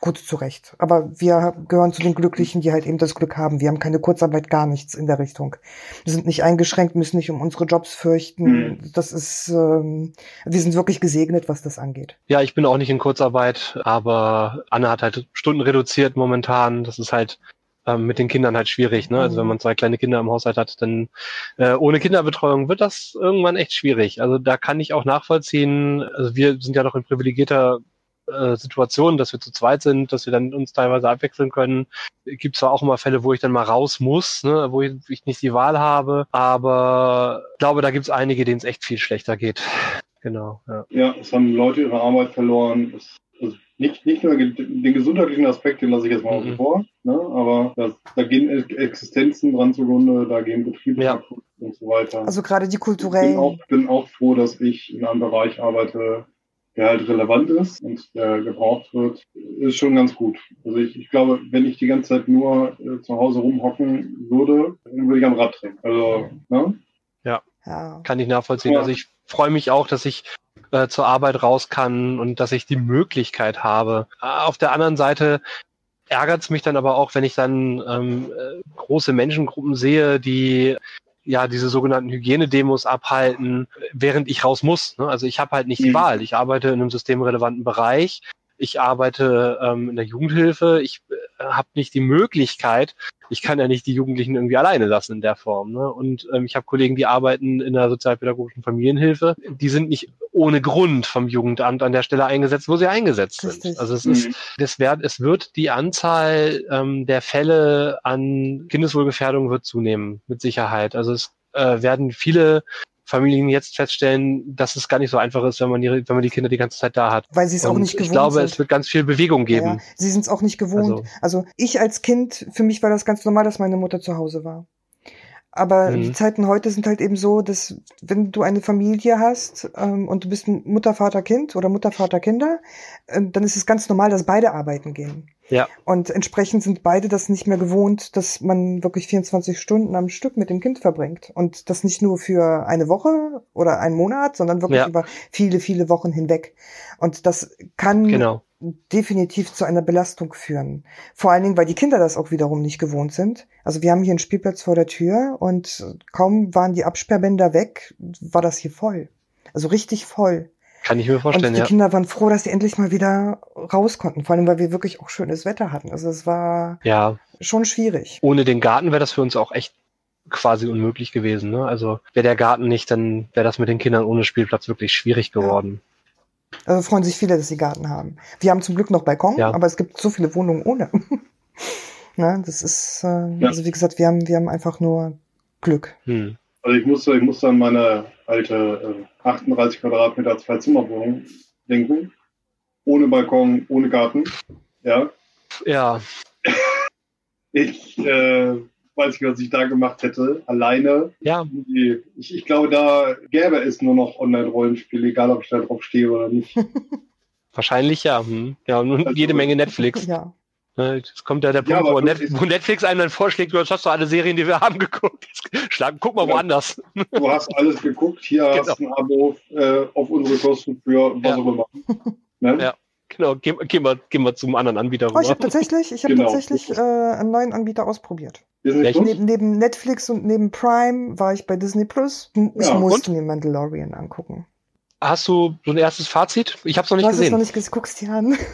gut zurecht. Aber wir gehören zu den Glücklichen, die halt eben das Glück haben. Wir haben keine Kurzarbeit, gar nichts in der Richtung. Wir sind nicht eingeschränkt, müssen nicht um unsere Jobs fürchten. Mhm. Das ist, ähm, wir sind wirklich gesegnet, was das angeht. Ja, ich bin auch nicht in Kurzarbeit, aber Anne hat halt Stunden reduziert momentan. Das ist halt ähm, mit den Kindern halt schwierig. Ne? Also wenn man zwei kleine Kinder im Haushalt hat, dann äh, ohne Kinderbetreuung wird das irgendwann echt schwierig. Also da kann ich auch nachvollziehen. Also wir sind ja noch in privilegierter äh, Situation, dass wir zu zweit sind, dass wir dann uns teilweise abwechseln können. Gibt zwar auch immer Fälle, wo ich dann mal raus muss, ne, wo ich, ich nicht die Wahl habe, aber ich glaube, da gibt es einige, denen es echt viel schlechter geht. Genau, ja. Ja, es haben Leute ihre Arbeit verloren. Es, also nicht, nicht nur den gesundheitlichen Aspekt, den lasse ich jetzt mal Mhm. vor, ne? aber das, da gehen Existenzen dran zugrunde, da gehen Betriebe Ja. und so weiter. Also gerade die ich bin kulturellen. auch, bin auch froh, dass ich in einem Bereich arbeite, der halt relevant ist und der gebraucht wird, ist schon ganz gut. Also ich, ich glaube, wenn ich die ganze Zeit nur äh, zu Hause rumhocken würde, dann würde ich am Rad drehen. Also, ne? Ja, Ja. kann ich nachvollziehen. Ja. Also ich freue mich auch, dass ich äh, zur Arbeit raus kann und dass ich die Möglichkeit habe. Ah, Auf der anderen Seite ärgert es mich dann aber auch, wenn ich dann ähm, äh, große Menschengruppen sehe, die ja diese sogenannten Hygienedemos abhalten, während ich raus muss. Ne? Also ich habe halt nicht die Mhm. Wahl. Ich arbeite in einem systemrelevanten Bereich. Ich arbeite ähm, in der Jugendhilfe. Ich äh, habe nicht die Möglichkeit, ich kann ja nicht die Jugendlichen irgendwie alleine lassen in der Form. Ne? Und ähm, ich habe Kollegen, die arbeiten in der sozialpädagogischen Familienhilfe. Die sind nicht ohne Grund vom Jugendamt an der Stelle eingesetzt, wo sie eingesetzt Richtig. sind. Also es ist, Mhm. das wird, es wird die Anzahl ähm, der Fälle an Kindeswohlgefährdung wird zunehmen, mit Sicherheit. Also es äh, werden viele Familien jetzt feststellen, dass es gar nicht so einfach ist, wenn man die, wenn man die Kinder die ganze Zeit da hat. Weil sie es auch nicht gewohnt ich glaube, sind. es wird ganz viel Bewegung geben. Ja, sie sind es auch nicht gewohnt. Also. ich als Kind, für mich war das ganz normal, dass meine Mutter zu Hause war. Aber Mhm. die Zeiten heute sind halt eben so, dass wenn du eine Familie hast ähm, und du bist Mutter, Vater, Kind oder Mutter, Vater, Kinder, ähm, dann ist es ganz normal, dass beide arbeiten gehen. Ja. Und entsprechend sind beide das nicht mehr gewohnt, dass man wirklich 24 Stunden am Stück mit dem Kind verbringt. Und das nicht nur für eine Woche oder einen Monat, sondern wirklich Ja. über viele, viele Wochen hinweg. Und das kann Genau. Definitiv zu einer Belastung führen. Vor allen Dingen, weil die Kinder das auch wiederum nicht gewohnt sind. Also wir haben hier einen Spielplatz vor der Tür und kaum waren die Absperrbänder weg, war das hier voll. Also richtig voll. Kann ich mir Und vorstellen, die ja. Kinder waren froh, dass sie endlich mal wieder raus konnten. Vor allem, weil wir wirklich auch schönes Wetter hatten. Also es war Ja, schon schwierig. ohne den Garten wäre das für uns auch echt quasi unmöglich gewesen. Ne? Also wäre der Garten nicht, dann wäre das mit den Kindern ohne Spielplatz wirklich schwierig geworden. Also freuen sich viele, dass sie Garten haben. Wir haben zum Glück noch Balkon, Ja. aber es gibt so viele Wohnungen ohne. ne, das ist, äh, Ja. also wie gesagt, wir haben, wir haben einfach nur Glück. Hm. Also ich musste, ich musste an meine alte äh, 38 Quadratmeter Zwei-Zimmer-Wohnung denken. Ohne Balkon, ohne Garten. Ja. Ja, Ich äh, weiß nicht, was ich da gemacht hätte. Alleine. ja, Ich, ich glaube, da gäbe es nur noch Online-Rollenspiele, egal ob ich da drauf stehe oder nicht. wahrscheinlich ja. Hm. Ja, und Also- jede Menge Netflix. Ja. Ne, Jetzt kommt ja der Ja, Punkt, aber wo, Net wo Netflix einem dann vorschlägt, du hast doch alle Serien, die wir haben, geguckt. Schlag, guck mal Ja. woanders. Du hast alles geguckt, hier hast du ein Abo äh, auf unsere Kosten für was Ja. auch immer. Ne? Ja. Genau, gehen, gehen, wir, gehen wir zum anderen Anbieter Oh, ich rüber. habe tatsächlich, ich habe Genau. tatsächlich äh, einen neuen Anbieter ausprobiert. Plus? Neben, Netflix und neben Prime war ich bei Disney Plus. Ich Ja, musste mir Mandalorian angucken. Hast du so ein erstes Fazit? Ich habe es noch Du nicht hast es gesehen. noch nicht gesehen, guckst dir an.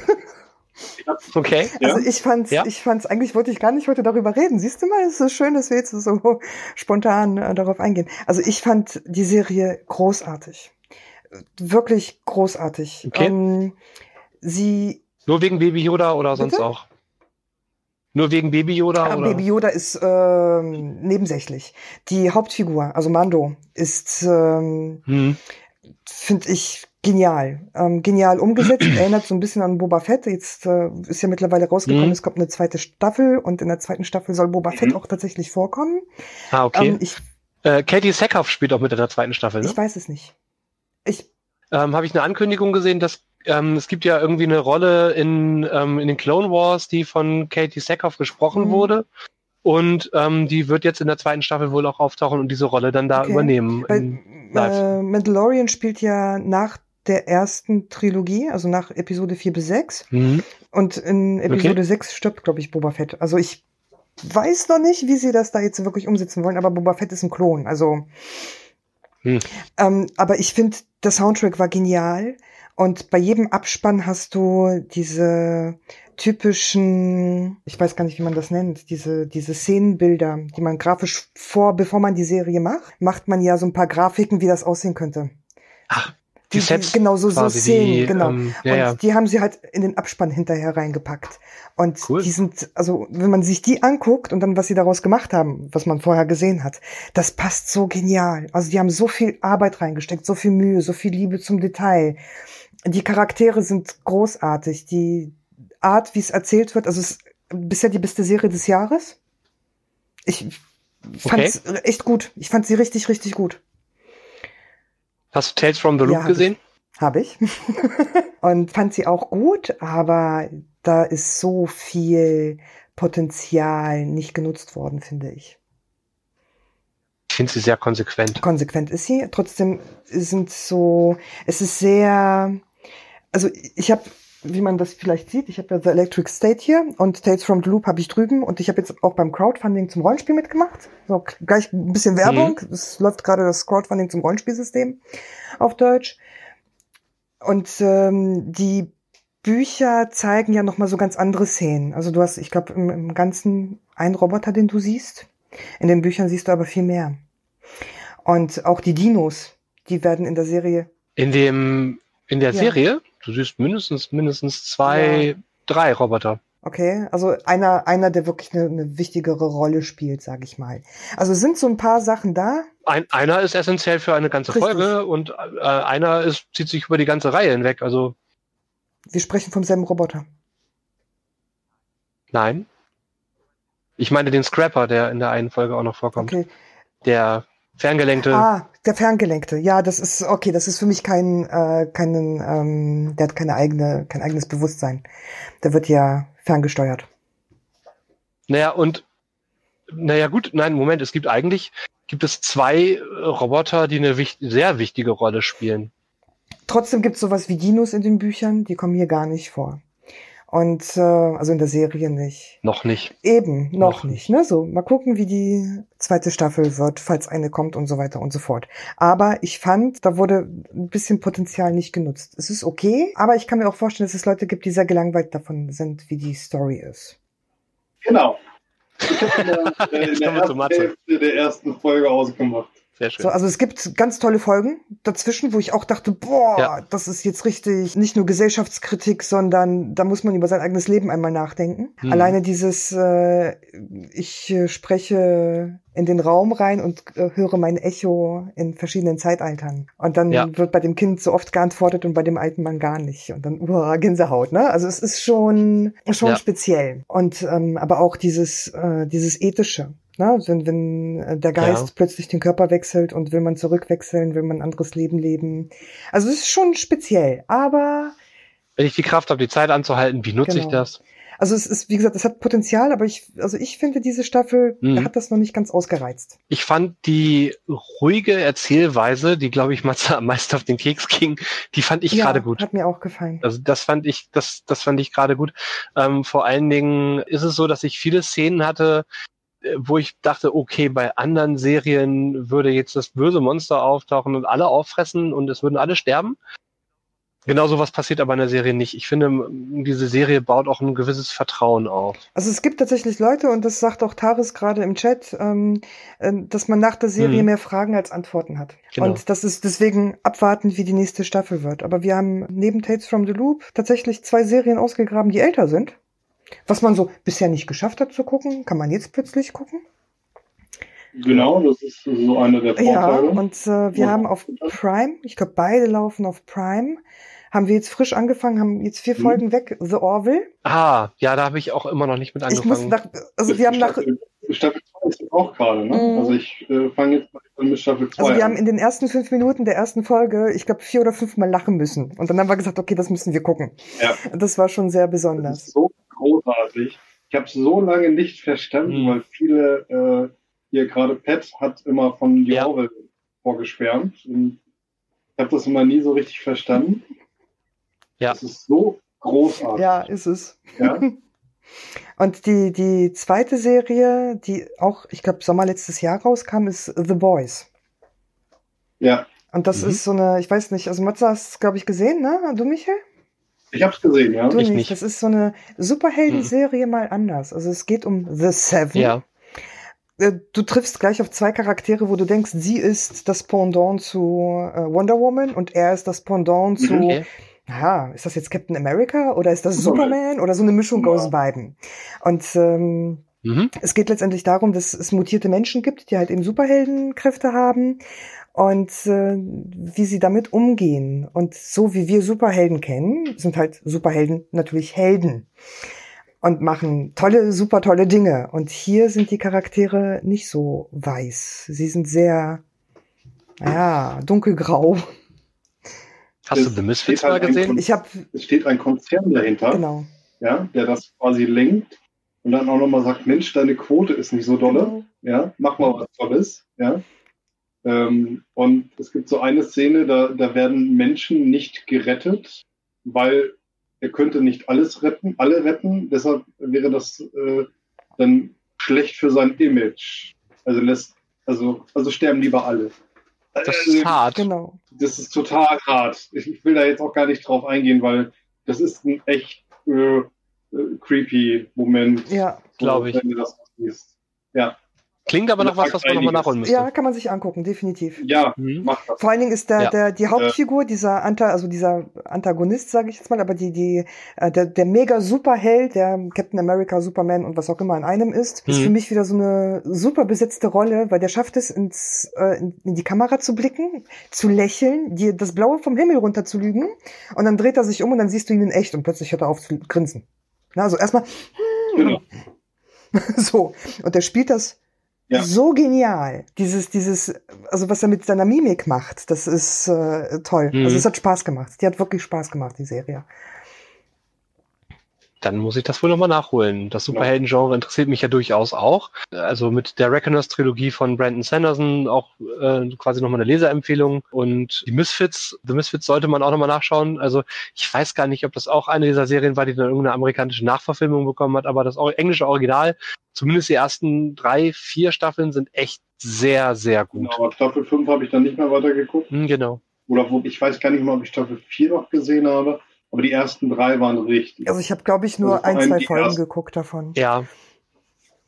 Okay. Ja? Also ich fand's, Ja. ich fand's, eigentlich wollte ich gar nicht heute darüber reden. Siehst du mal, es ist so schön, dass wir jetzt so spontan äh, darauf eingehen. Also ich fand die Serie großartig. Wirklich großartig. Okay. Ähm, sie, Nur wegen Baby Yoda oder sonst Bitte? auch? Nur wegen Baby Yoda Ah, oder? Baby Yoda ist ähm, nebensächlich. Die Hauptfigur, also Mando, ist, ähm, Hm. finde ich, genial. Ähm, genial umgesetzt, erinnert so ein bisschen an Boba Fett. Jetzt äh, ist ja mittlerweile rausgekommen, Mhm. es kommt eine zweite Staffel und in der zweiten Staffel soll Boba Fett Mhm. auch tatsächlich vorkommen. Ah, okay. Ähm, ich, äh, Katie Sackhoff spielt auch mit in der zweiten Staffel, ne? ich weiß es nicht. Ich, ähm, habe ich eine Ankündigung gesehen, dass ähm, es gibt ja irgendwie eine Rolle in, ähm, in den Clone Wars, die von Katie Sackhoff gesprochen Mhm. wurde. Und ähm, die wird jetzt in der zweiten Staffel wohl auch auftauchen und diese Rolle dann da Okay. übernehmen. weil, äh, Mandalorian spielt ja nach der ersten Trilogie, also nach Episode 4 bis 6. Mhm. Und in Episode 6 stirbt, glaube ich, Boba Fett. Also ich weiß noch nicht, wie sie das da jetzt wirklich umsetzen wollen, aber Boba Fett ist ein Klon. Also, Hm. ähm, aber ich finde, der Soundtrack war genial. Und bei jedem Abspann hast du diese typischen, ich weiß gar nicht, wie man das nennt, diese, diese Szenenbilder, die man grafisch vor, bevor man die Serie macht, macht man ja so ein paar Grafiken, wie das aussehen könnte. Ach, die Sets genau, so, so Szenen, die, genau. ähm, ja, und ja. die haben sie halt in den Abspann hinterher reingepackt. Und Cool. die sind, also wenn man sich die anguckt und dann, was sie daraus gemacht haben, was man vorher gesehen hat, das passt so genial. Also die haben so viel Arbeit reingesteckt, so viel Mühe, so viel Liebe zum Detail. Die Charaktere sind großartig. Die Art, wie es erzählt wird, also es ist bisher die beste Serie des Jahres. Ich fand's echt gut. Ich fand sie richtig, richtig gut. Hast du Tales from the Loop Ja, hab gesehen? Habe ich. und fand sie auch gut, aber da ist so viel Potenzial nicht genutzt worden, finde ich. Ich finde sie sehr konsequent. Konsequent ist sie. Trotzdem sind so, es ist sehr, also ich habe, wie man das vielleicht sieht, ich habe ja The Electric State hier und Tales from the Loop habe ich drüben und ich habe jetzt auch beim Crowdfunding zum Rollenspiel mitgemacht. So gleich ein bisschen Werbung. Mhm. Es läuft gerade das Crowdfunding zum Rollenspielsystem auf Deutsch. Und ähm, die Bücher zeigen ja nochmal so ganz andere Szenen. Also du hast, ich glaube, im, im Ganzen einen Roboter, den du siehst. In den Büchern siehst du aber viel mehr. Und auch die Dinos, die werden in der Serie. In dem, in der ja. Serie? Du siehst mindestens, mindestens zwei, ja. drei Roboter. Okay, also einer, einer, der wirklich eine, eine wichtigere Rolle spielt, sage ich mal. Also sind so ein paar Sachen da. Ein, einer ist essentiell für eine ganze Richtig. Folge und äh, einer ist, zieht sich über die ganze Reihe hinweg. Also wir sprechen vom selben Roboter. Nein. Ich meine den Scrapper, der in der einen Folge auch noch vorkommt. Okay. Der Ferngelenkte. Ah, der Ferngelenkte. Ja, das ist okay. Das ist für mich kein, äh, keinen, ähm, der hat keine eigene, kein eigenes Bewusstsein. Der wird ja ferngesteuert. Naja, und naja, gut, nein, Moment, es gibt eigentlich, gibt es zwei Roboter, die eine wichtig, sehr wichtige Rolle spielen. Trotzdem gibt es sowas wie Dinos in den Büchern, die kommen hier gar nicht vor. Und äh, also in der Serie nicht. Noch nicht. Eben, noch, noch nicht. Ne? So, mal gucken, wie die zweite Staffel wird, falls eine kommt und so weiter und so fort. Aber ich fand, da wurde ein bisschen Potenzial nicht genutzt. Es ist okay, aber ich kann mir auch vorstellen, dass es Leute gibt, die sehr gelangweilt davon sind, wie die Story ist. Genau. Ich habe in, in der, ersten der ersten Folge ausgemacht. Sehr schön. So, also es gibt ganz tolle Folgen dazwischen, wo ich auch dachte, boah, ja. das ist jetzt richtig nicht nur Gesellschaftskritik, sondern da muss man über sein eigenes Leben einmal nachdenken. Hm. Alleine dieses, äh, ich äh, spreche in den Raum rein und äh, höre mein Echo in verschiedenen Zeitaltern. Und dann ja. wird bei dem Kind so oft geantwortet und bei dem alten Mann gar nicht. Und dann, uah, Gänsehaut, ne? Also es ist schon, schon ja. speziell. Und ähm, aber auch dieses, äh, dieses Ethische. Ne? Wenn, wenn äh, der Geist ja. plötzlich den Körper wechselt und will man zurückwechseln, will man ein anderes Leben leben. Also es ist schon speziell, aber. Wenn ich die Kraft habe, die Zeit anzuhalten, wie nutze genau. ich das? Also es ist, wie gesagt, es hat Potenzial, aber ich, also ich finde, diese Staffel mhm. hat das noch nicht ganz ausgereizt. Ich fand die ruhige Erzählweise, die, glaube ich, mal am meisten auf den Keks ging, die fand ich ja, gerade gut. Hat mir auch gefallen. Also das fand ich, das, das fand ich gerade gut. Ähm, vor allen Dingen ist es so, dass ich viele Szenen hatte, wo ich dachte, okay, bei anderen Serien würde jetzt das böse Monster auftauchen und alle auffressen und es würden alle sterben. Genau so was passiert aber in der Serie nicht. Ich finde, diese Serie baut auch ein gewisses Vertrauen auf. Also es gibt tatsächlich Leute, und das sagt auch Taris gerade im Chat, ähm, äh, dass man nach der Serie hm. mehr Fragen als Antworten hat. Genau. Und das ist deswegen abwarten, wie die nächste Staffel wird. Aber wir haben neben Tales from the Loop tatsächlich zwei Serien ausgegraben, die älter sind. Was man so bisher nicht geschafft hat zu gucken, kann man jetzt plötzlich gucken. Genau, das ist so eine der Vorteile. Ja, und äh, wir und haben auf Prime, ich glaube beide laufen auf Prime, haben wir jetzt frisch angefangen, haben jetzt vier mhm. Folgen weg, The Orville. Ah, ja, da habe ich auch immer noch nicht mit angefangen. Ich muss nach, also wir haben nach... Staffel 2 ist auch gerade, ne? Mhm. Also ich äh, fange jetzt mal mit Staffel 2 Also wir an. haben in den ersten fünf Minuten der ersten Folge, ich glaube, vier oder fünf Mal lachen müssen. Und dann haben wir gesagt, okay, das müssen wir gucken. Ja. Das war schon sehr besonders. Das ist so großartig. Ich habe es so lange nicht verstanden, mhm. weil viele, äh, hier gerade Pet hat immer von ja. Orwell vorgeschwärmt. Und ich habe das immer nie so richtig verstanden. Ja. Es ist so großartig. Ja, ist es. Ja. Und die, die zweite Serie, die auch, ich glaube, Sommer letztes Jahr rauskam, ist The Boys. Ja. Und das mhm. ist so eine, ich weiß nicht, also Matze hast es, glaube ich, gesehen, ne? Du, Michael? Ich habe es gesehen, ja. Du ich nicht. Das ist so eine Superhelden-Serie mhm. mal anders. Also es geht um The Seven. Ja. Äh, du triffst gleich auf zwei Charaktere, wo du denkst, sie ist das Pendant zu äh, Wonder Woman und er ist das Pendant zu, mhm. okay. ja, ist das jetzt Captain America oder ist das Superman oder so eine Mischung ja. aus beiden? Und ähm, Mhm. Es geht letztendlich darum, dass es mutierte Menschen gibt, die halt eben Superheldenkräfte haben und äh, wie sie damit umgehen. Und so wie wir Superhelden kennen, sind halt Superhelden natürlich Helden und machen tolle, super tolle Dinge. Und hier sind die Charaktere nicht so weiß. Sie sind sehr, ja, dunkelgrau. Hast du The Misfits halt mal gesehen? Kon- Ich habe, Es steht ein Konzern dahinter, genau. ja, der das quasi lenkt und dann auch nochmal sagt, Mensch, deine Quote ist nicht so dolle. ja, mach mal was Tolles, ja. Ähm, und es gibt so eine Szene, da, da werden Menschen nicht gerettet, weil er könnte nicht alles retten, alle retten, deshalb wäre das äh, dann schlecht für sein Image. Also lässt, also, also sterben lieber alle. Das Äh, ist hart. Genau. das ist total hart. Ich, ich will da jetzt auch gar nicht drauf eingehen, weil das ist ein echt äh, äh, creepy Moment. Ja. Glaub ich. Wenn du das. Ja, Klingt aber noch was, was man nochmal nachholen müsste. Ja, kann man sich angucken, definitiv. ja, Mhm. mach das. Vor allen Dingen ist der, Ja. der die Hauptfigur, dieser Anta, also dieser Antagonist, sage ich jetzt mal, aber die die äh, der, der mega Superheld, der Captain America, Superman und was auch immer in einem ist, ist Mhm. für mich wieder so eine super besetzte Rolle, weil der schafft es ins äh, in, in die Kamera zu blicken, zu lächeln, dir das Blaue vom Himmel runter zu lügen und dann dreht er sich um und dann siehst du ihn in echt und plötzlich hört er auf zu grinsen. Na, also erstmal Genau. so und der spielt das Ja. so genial. Dieses, dieses, also was er mit seiner Mimik macht, das ist äh, toll. Mhm. Also es hat Spaß gemacht. Die hat wirklich Spaß gemacht, die Serie. Dann muss ich das wohl nochmal nachholen. Das Superhelden-Genre interessiert mich ja durchaus auch. Also mit der Reckoners-Trilogie von Brandon Sanderson auch äh, quasi nochmal eine Leserempfehlung. Und die Misfits, The Misfits sollte man auch nochmal nachschauen. Also ich weiß gar nicht, ob das auch eine dieser Serien war, die dann irgendeine amerikanische Nachverfilmung bekommen hat, aber das englische Original, zumindest die ersten drei, vier Staffeln sind echt sehr, sehr gut. Genau, aber Staffel 5 habe ich dann nicht mehr weitergeguckt. Hm, genau. Oder wo, ich weiß gar nicht mal, ob ich Staffel 4 noch gesehen habe. Aber die ersten drei waren richtig. Also ich habe, glaube ich, nur Also ein, zwei Folgen ersten. geguckt davon. Ja.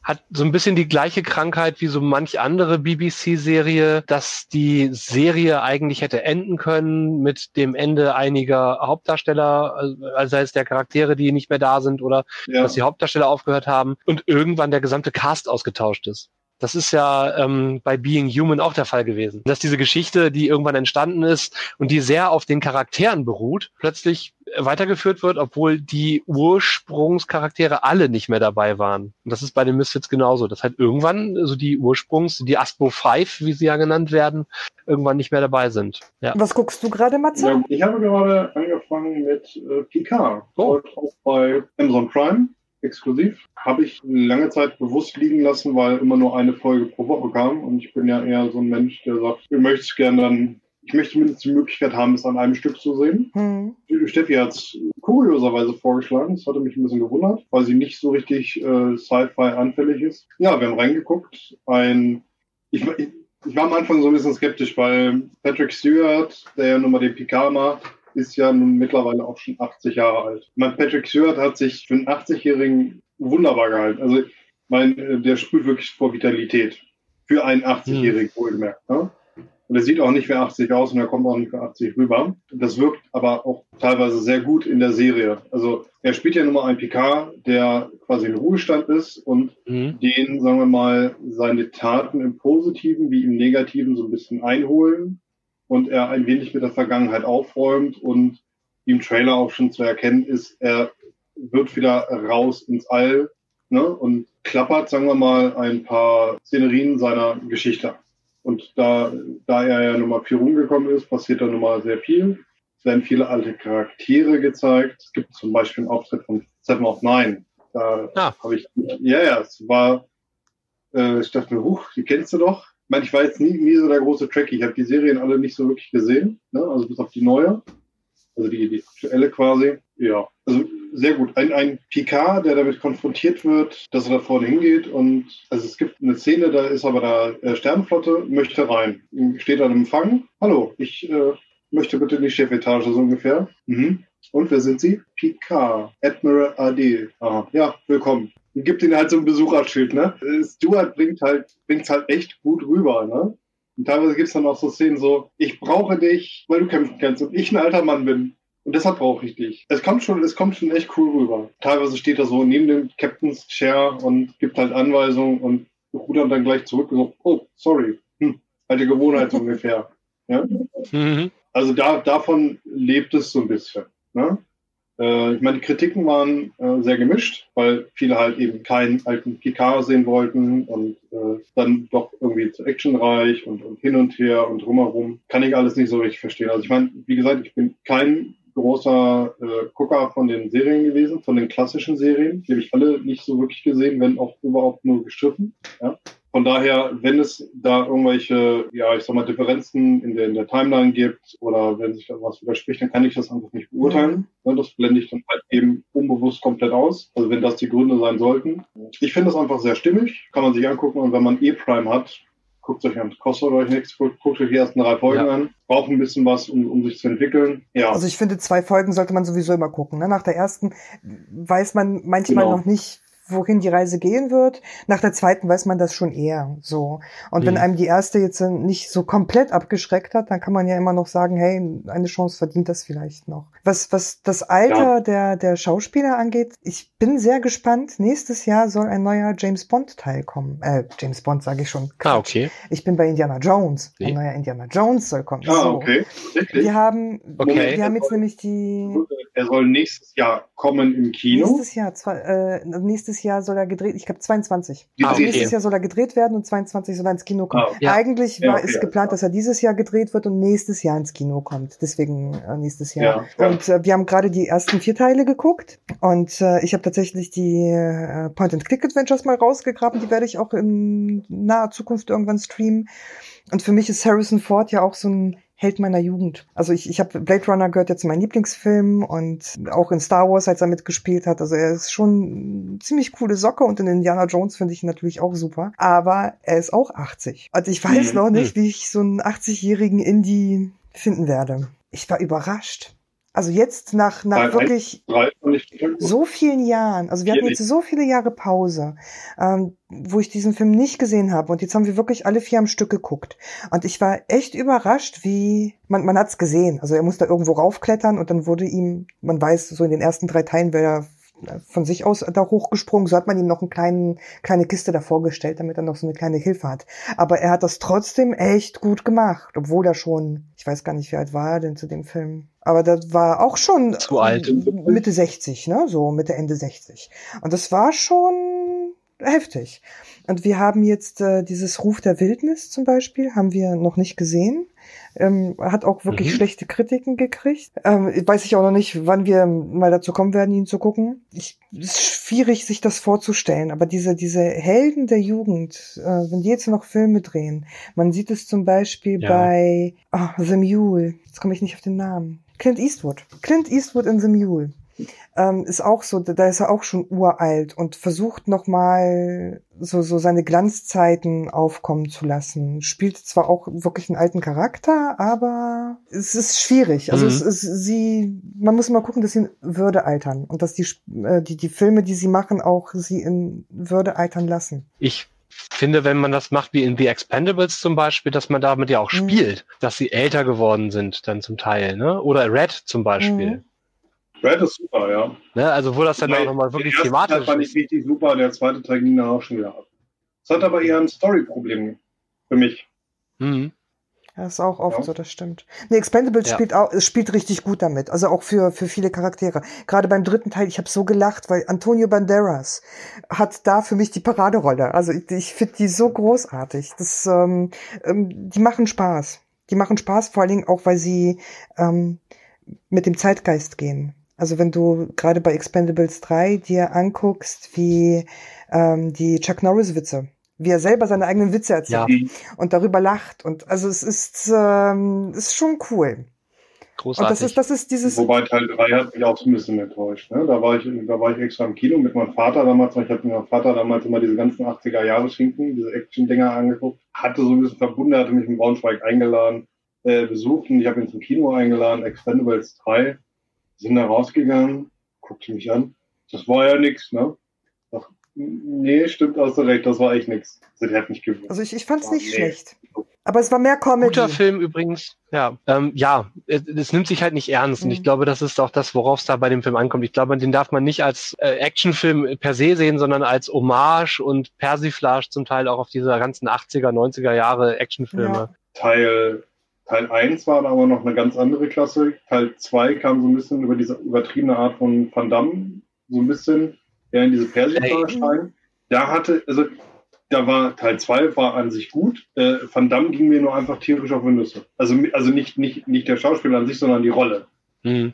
Hat so ein bisschen die gleiche Krankheit wie so manch andere BBC-Serie, dass die Serie eigentlich hätte enden können mit dem Ende einiger Hauptdarsteller, also sei es der Charaktere, die nicht mehr da sind oder ja. dass die Hauptdarsteller aufgehört haben und irgendwann der gesamte Cast ausgetauscht ist. Das ist ja ähm, bei Being Human auch der Fall gewesen. Dass diese Geschichte, die irgendwann entstanden ist und die sehr auf den Charakteren beruht, plötzlich weitergeführt wird, obwohl die Ursprungscharaktere alle nicht mehr dabei waren. Und das ist bei den Misfits genauso. Dass halt irgendwann so die Ursprungs, die Aspo 5, wie sie ja genannt werden, irgendwann nicht mehr dabei sind. Ja. Was guckst du gerade, Matze? Ja, ich habe gerade angefangen mit äh, Picard. Oh. Auch bei Amazon Prime exklusiv. Habe ich lange Zeit bewusst liegen lassen, weil immer nur eine Folge pro Woche kam. Und ich bin ja eher so ein Mensch, der sagt, ich möchte es gerne dann, ich möchte zumindest die Möglichkeit haben, es an einem Stück zu sehen. Hm. Steffi hat es kurioserweise vorgeschlagen. Das hatte mich ein bisschen gewundert, weil sie nicht so richtig äh, Sci-Fi anfällig ist. Ja, wir haben reingeguckt. Ein, ich, ich, ich war am Anfang so ein bisschen skeptisch, weil Patrick Stewart, der ja nun mal den Picard macht, ist ja nun mittlerweile auch schon 80 Jahre alt. Ich meine, Patrick Stewart hat sich für einen 80-Jährigen wunderbar gehalten. Also, ich meine, äh, der sprüht wirklich vor Vitalität. Für einen 80-Jährigen, wohlgemerkt. Ne? Und er sieht auch nicht wie 80 aus und er kommt auch nicht für 80 rüber. Das wirkt aber auch teilweise sehr gut in der Serie. Also er spielt ja nun mal einen Picard, der quasi in Ruhestand ist und Mhm. den, sagen wir mal, seine Taten im Positiven wie im Negativen so ein bisschen einholen und er ein wenig mit der Vergangenheit aufräumt und im Trailer auch schon zu erkennen ist, er wird wieder raus ins All ne, und klappert, sagen wir mal, ein paar Szenerien seiner Geschichte. Und da, da er ja Nummer 4 rumgekommen ist, passiert da nun mal sehr viel. Es werden viele alte Charaktere gezeigt. Es gibt zum Beispiel einen Auftritt von Seven of Nine. Da Ah. habe ich, ja, ja, es war, äh, ich dachte mir, huch, die kennst du doch. Ich meine, ich war jetzt nie, nie so der große Trekkie. Ich habe die Serien alle nicht so wirklich gesehen, ne? also bis auf die neue. Also die, die aktuelle quasi. Ja, also sehr gut. Ein, ein Picard, der damit konfrontiert wird, dass er da vorne hingeht und also es gibt eine Szene, da ist aber da äh, Sternenflotte, möchte rein. Steht an Empfang. Hallo, ich äh, möchte bitte in die Chefetage, so ungefähr. Mhm. Und wer sind Sie? Picard, Admiral AD. Aha. Ja, willkommen. Und gibt ihnen halt so ein Besucherschild, ne? Äh, Stuart bringt halt, bringt's halt echt gut rüber, ne? Und teilweise gibt's dann auch so Szenen so, ich brauche dich, weil du kämpfen kannst und ich ein alter Mann bin. Und deshalb brauche ich dich. Es kommt schon, es kommt schon echt cool rüber. Teilweise steht er so neben dem Captain's Chair und gibt halt Anweisungen und rudert dann gleich zurück und so, oh, sorry. Hm, alte Gewohnheit so ungefähr. Ja? Mhm. Also da, davon lebt es so ein bisschen. Ne? Äh, ich meine, die Kritiken waren äh, sehr gemischt, weil viele halt eben keinen alten Picard sehen wollten und äh, dann doch irgendwie zu actionreich und, und hin und her und drumherum. Kann ich alles nicht so richtig verstehen. Also ich meine, wie gesagt, ich bin kein großer äh, Gucker von den Serien gewesen, von den klassischen Serien. Die habe ich alle nicht so wirklich gesehen, wenn auch überhaupt nur gestriffen. Ja. Von daher, wenn es da irgendwelche, ja, ich sag mal, Differenzen in der, in der Timeline gibt oder wenn sich da was widerspricht, dann kann ich das einfach nicht beurteilen. Mhm. Das blende ich dann halt eben unbewusst komplett aus. Also wenn das die Gründe sein sollten. Ich finde das einfach sehr stimmig, kann man sich angucken und wenn man E-Prime hat, guckt euch an, kostet euch nichts, guckt, guckt euch die ersten drei Folgen ja. an, braucht ein bisschen was, um, um sich zu entwickeln. Ja. Also ich finde, zwei Folgen sollte man sowieso immer gucken. Ne? Nach der ersten weiß man manchmal genau. noch nicht, wohin die Reise gehen wird. Nach der zweiten weiß man das schon eher so. Und mhm. wenn einem die erste jetzt nicht so komplett abgeschreckt hat, dann kann man ja immer noch sagen, hey, eine Chance verdient das vielleicht noch. Was, was das Alter ja. der, der Schauspieler angeht, ich bin sehr gespannt. Nächstes Jahr soll ein neuer James Bond Teil kommen. Äh, James Bond sage ich schon. Quatsch. Ah, okay. Ich bin bei Indiana Jones. Ein neuer Indiana Jones soll kommen. Ah, so. okay. Wirklich? Wir haben, okay. wir haben jetzt nämlich die. Er soll nächstes Jahr kommen im Kino. Nächstes Jahr, zwei, äh, nächstes Jahr soll er gedreht, ich glaube 22. Ah, also. Nächstes Jahr soll er gedreht werden und 22 soll er ins Kino kommen. Ah, ja. Eigentlich war ja, okay, geplant, dass er dieses Jahr gedreht wird und nächstes Jahr ins Kino kommt. Deswegen äh, nächstes Jahr. Ja, und äh, wir haben gerade die ersten vier Teile geguckt und äh, ich habe tatsächlich die äh, Point-and-Click-Adventures mal rausgegraben. Die werde ich auch in naher Zukunft irgendwann streamen. Und für mich ist Harrison Ford ja auch so ein Held meiner Jugend. Also ich, ich habe Blade Runner gehört jetzt zu meinen Lieblingsfilmen und auch in Star Wars, als er mitgespielt hat. Also er ist schon ziemlich coole Socke und in Indiana Jones finde ich ihn natürlich auch super. Aber er ist auch 80. Und ich weiß mhm. noch nicht, wie ich so einen 80-jährigen Indie finden werde. Ich war überrascht. Also jetzt nach, nach wirklich so vielen Jahren, also wir hatten jetzt so viele Jahre Pause, ähm, wo ich diesen Film nicht gesehen habe. Und jetzt haben wir wirklich alle vier am Stück geguckt. Und ich war echt überrascht, wie man man hat's gesehen. Also er musste irgendwo raufklettern und dann wurde ihm, man weiß so in den ersten drei Teilen, wer er von sich aus da hochgesprungen. So hat man ihm noch eine kleine, kleine Kiste davor gestellt, damit er noch so eine kleine Hilfe hat. Aber er hat das trotzdem echt gut gemacht, obwohl er schon, ich weiß gar nicht, wie alt war er denn zu dem Film. Aber das war auch schon zu alt. Mitte 60, ne? So Mitte Ende 60. Und das war schon heftig. Und wir haben jetzt äh, dieses Ruf der Wildnis zum Beispiel, haben wir noch nicht gesehen. Ähm, hat auch wirklich mhm. schlechte Kritiken gekriegt. Ähm, weiß ich auch noch nicht, wann wir mal dazu kommen werden, ihn zu gucken. Ich, ist schwierig, sich das vorzustellen, aber diese, diese Helden der Jugend, äh, wenn die jetzt noch Filme drehen, man sieht es zum Beispiel ja. bei oh, The Mule, jetzt komme ich nicht auf den Namen. Clint Eastwood. Clint Eastwood in The Mule ähm, ist auch so, da ist er auch schon uralt und versucht nochmal so, so seine Glanzzeiten aufkommen zu lassen. Spielt zwar auch wirklich einen alten Charakter, aber es ist schwierig. Also mhm. es ist, sie, man muss mal gucken, dass sie in Würde altern und dass die, äh, die, die Filme, die sie machen, auch sie in Würde altern lassen. Ich finde, wenn man das macht wie in The Expendables zum Beispiel, dass man damit ja auch mhm. spielt, dass sie älter geworden sind dann zum Teil, ne? Oder Red zum Beispiel. Mhm. Red ist super, ja. Ne, also wo das dann auch nochmal wirklich der thematisch Teil fand ich richtig super, der zweite Teil ging dann auch schon wieder ab. Es hat aber eher ein Story-Problem für mich. Mhm. Das ist auch oft ja. so, das stimmt. Nee, Expendables ja. spielt auch, es spielt richtig gut damit. Also auch für, für viele Charaktere. Gerade beim dritten Teil, ich habe so gelacht, weil Antonio Banderas hat da für mich die Paraderolle. Also ich, ich finde die so großartig. Das, ähm, ähm, die machen Spaß. Die machen Spaß, vor allen Dingen auch, weil sie ähm, mit dem Zeitgeist gehen. Also wenn du gerade bei Expendables 3 dir anguckst, wie ähm, die Chuck Norris-Witze, wie er selber seine eigenen Witze erzählt ja. und darüber lacht. Und also es ist, ähm, ist schon cool. Großartig. Und das ist, das ist dieses. Wobei Teil 3 hat mich auch so ein bisschen enttäuscht. Ne? Da, war ich, da war ich extra im Kino mit meinem Vater damals. Ich hatte mit meinem Vater damals immer diese ganzen 80er-Jahre-Schinken, diese Action-Dinger angeguckt. Hatte so ein bisschen verbunden, hatte mich in Braunschweig eingeladen, äh, besucht und ich habe ihn zum Kino eingeladen, Expendables 3 sind da rausgegangen, guckte mich an. Das war ja nix, ne? Ach, nee, stimmt, hast du recht, das war echt nix. Das hat nicht gewusst. Also ich, ich fand's nicht nee. schlecht. Aber es war mehr Comedy. Guter Film übrigens, ja. Ähm, ja, es, es, nimmt sich halt nicht ernst. Mhm. Und ich glaube, das ist auch das, worauf es da bei dem Film ankommt. Ich glaube, den darf man nicht als äh, Actionfilm per se sehen, sondern als Hommage und Persiflage zum Teil auch auf diese ganzen 80er, 90er Jahre Actionfilme. Ja. Teil Teil 1 war aber noch eine ganz andere Klasse. Teil 2 kam so ein bisschen über diese übertriebene Art von Van Damme, so ein bisschen eher in diese Persikor-Stein. Da hatte, also da war Teil 2 war an sich gut. Äh, Van Damme ging mir nur einfach tierisch auf die Nüsse. Also, also nicht, nicht, nicht der Schauspieler an sich, sondern die Rolle. Mhm.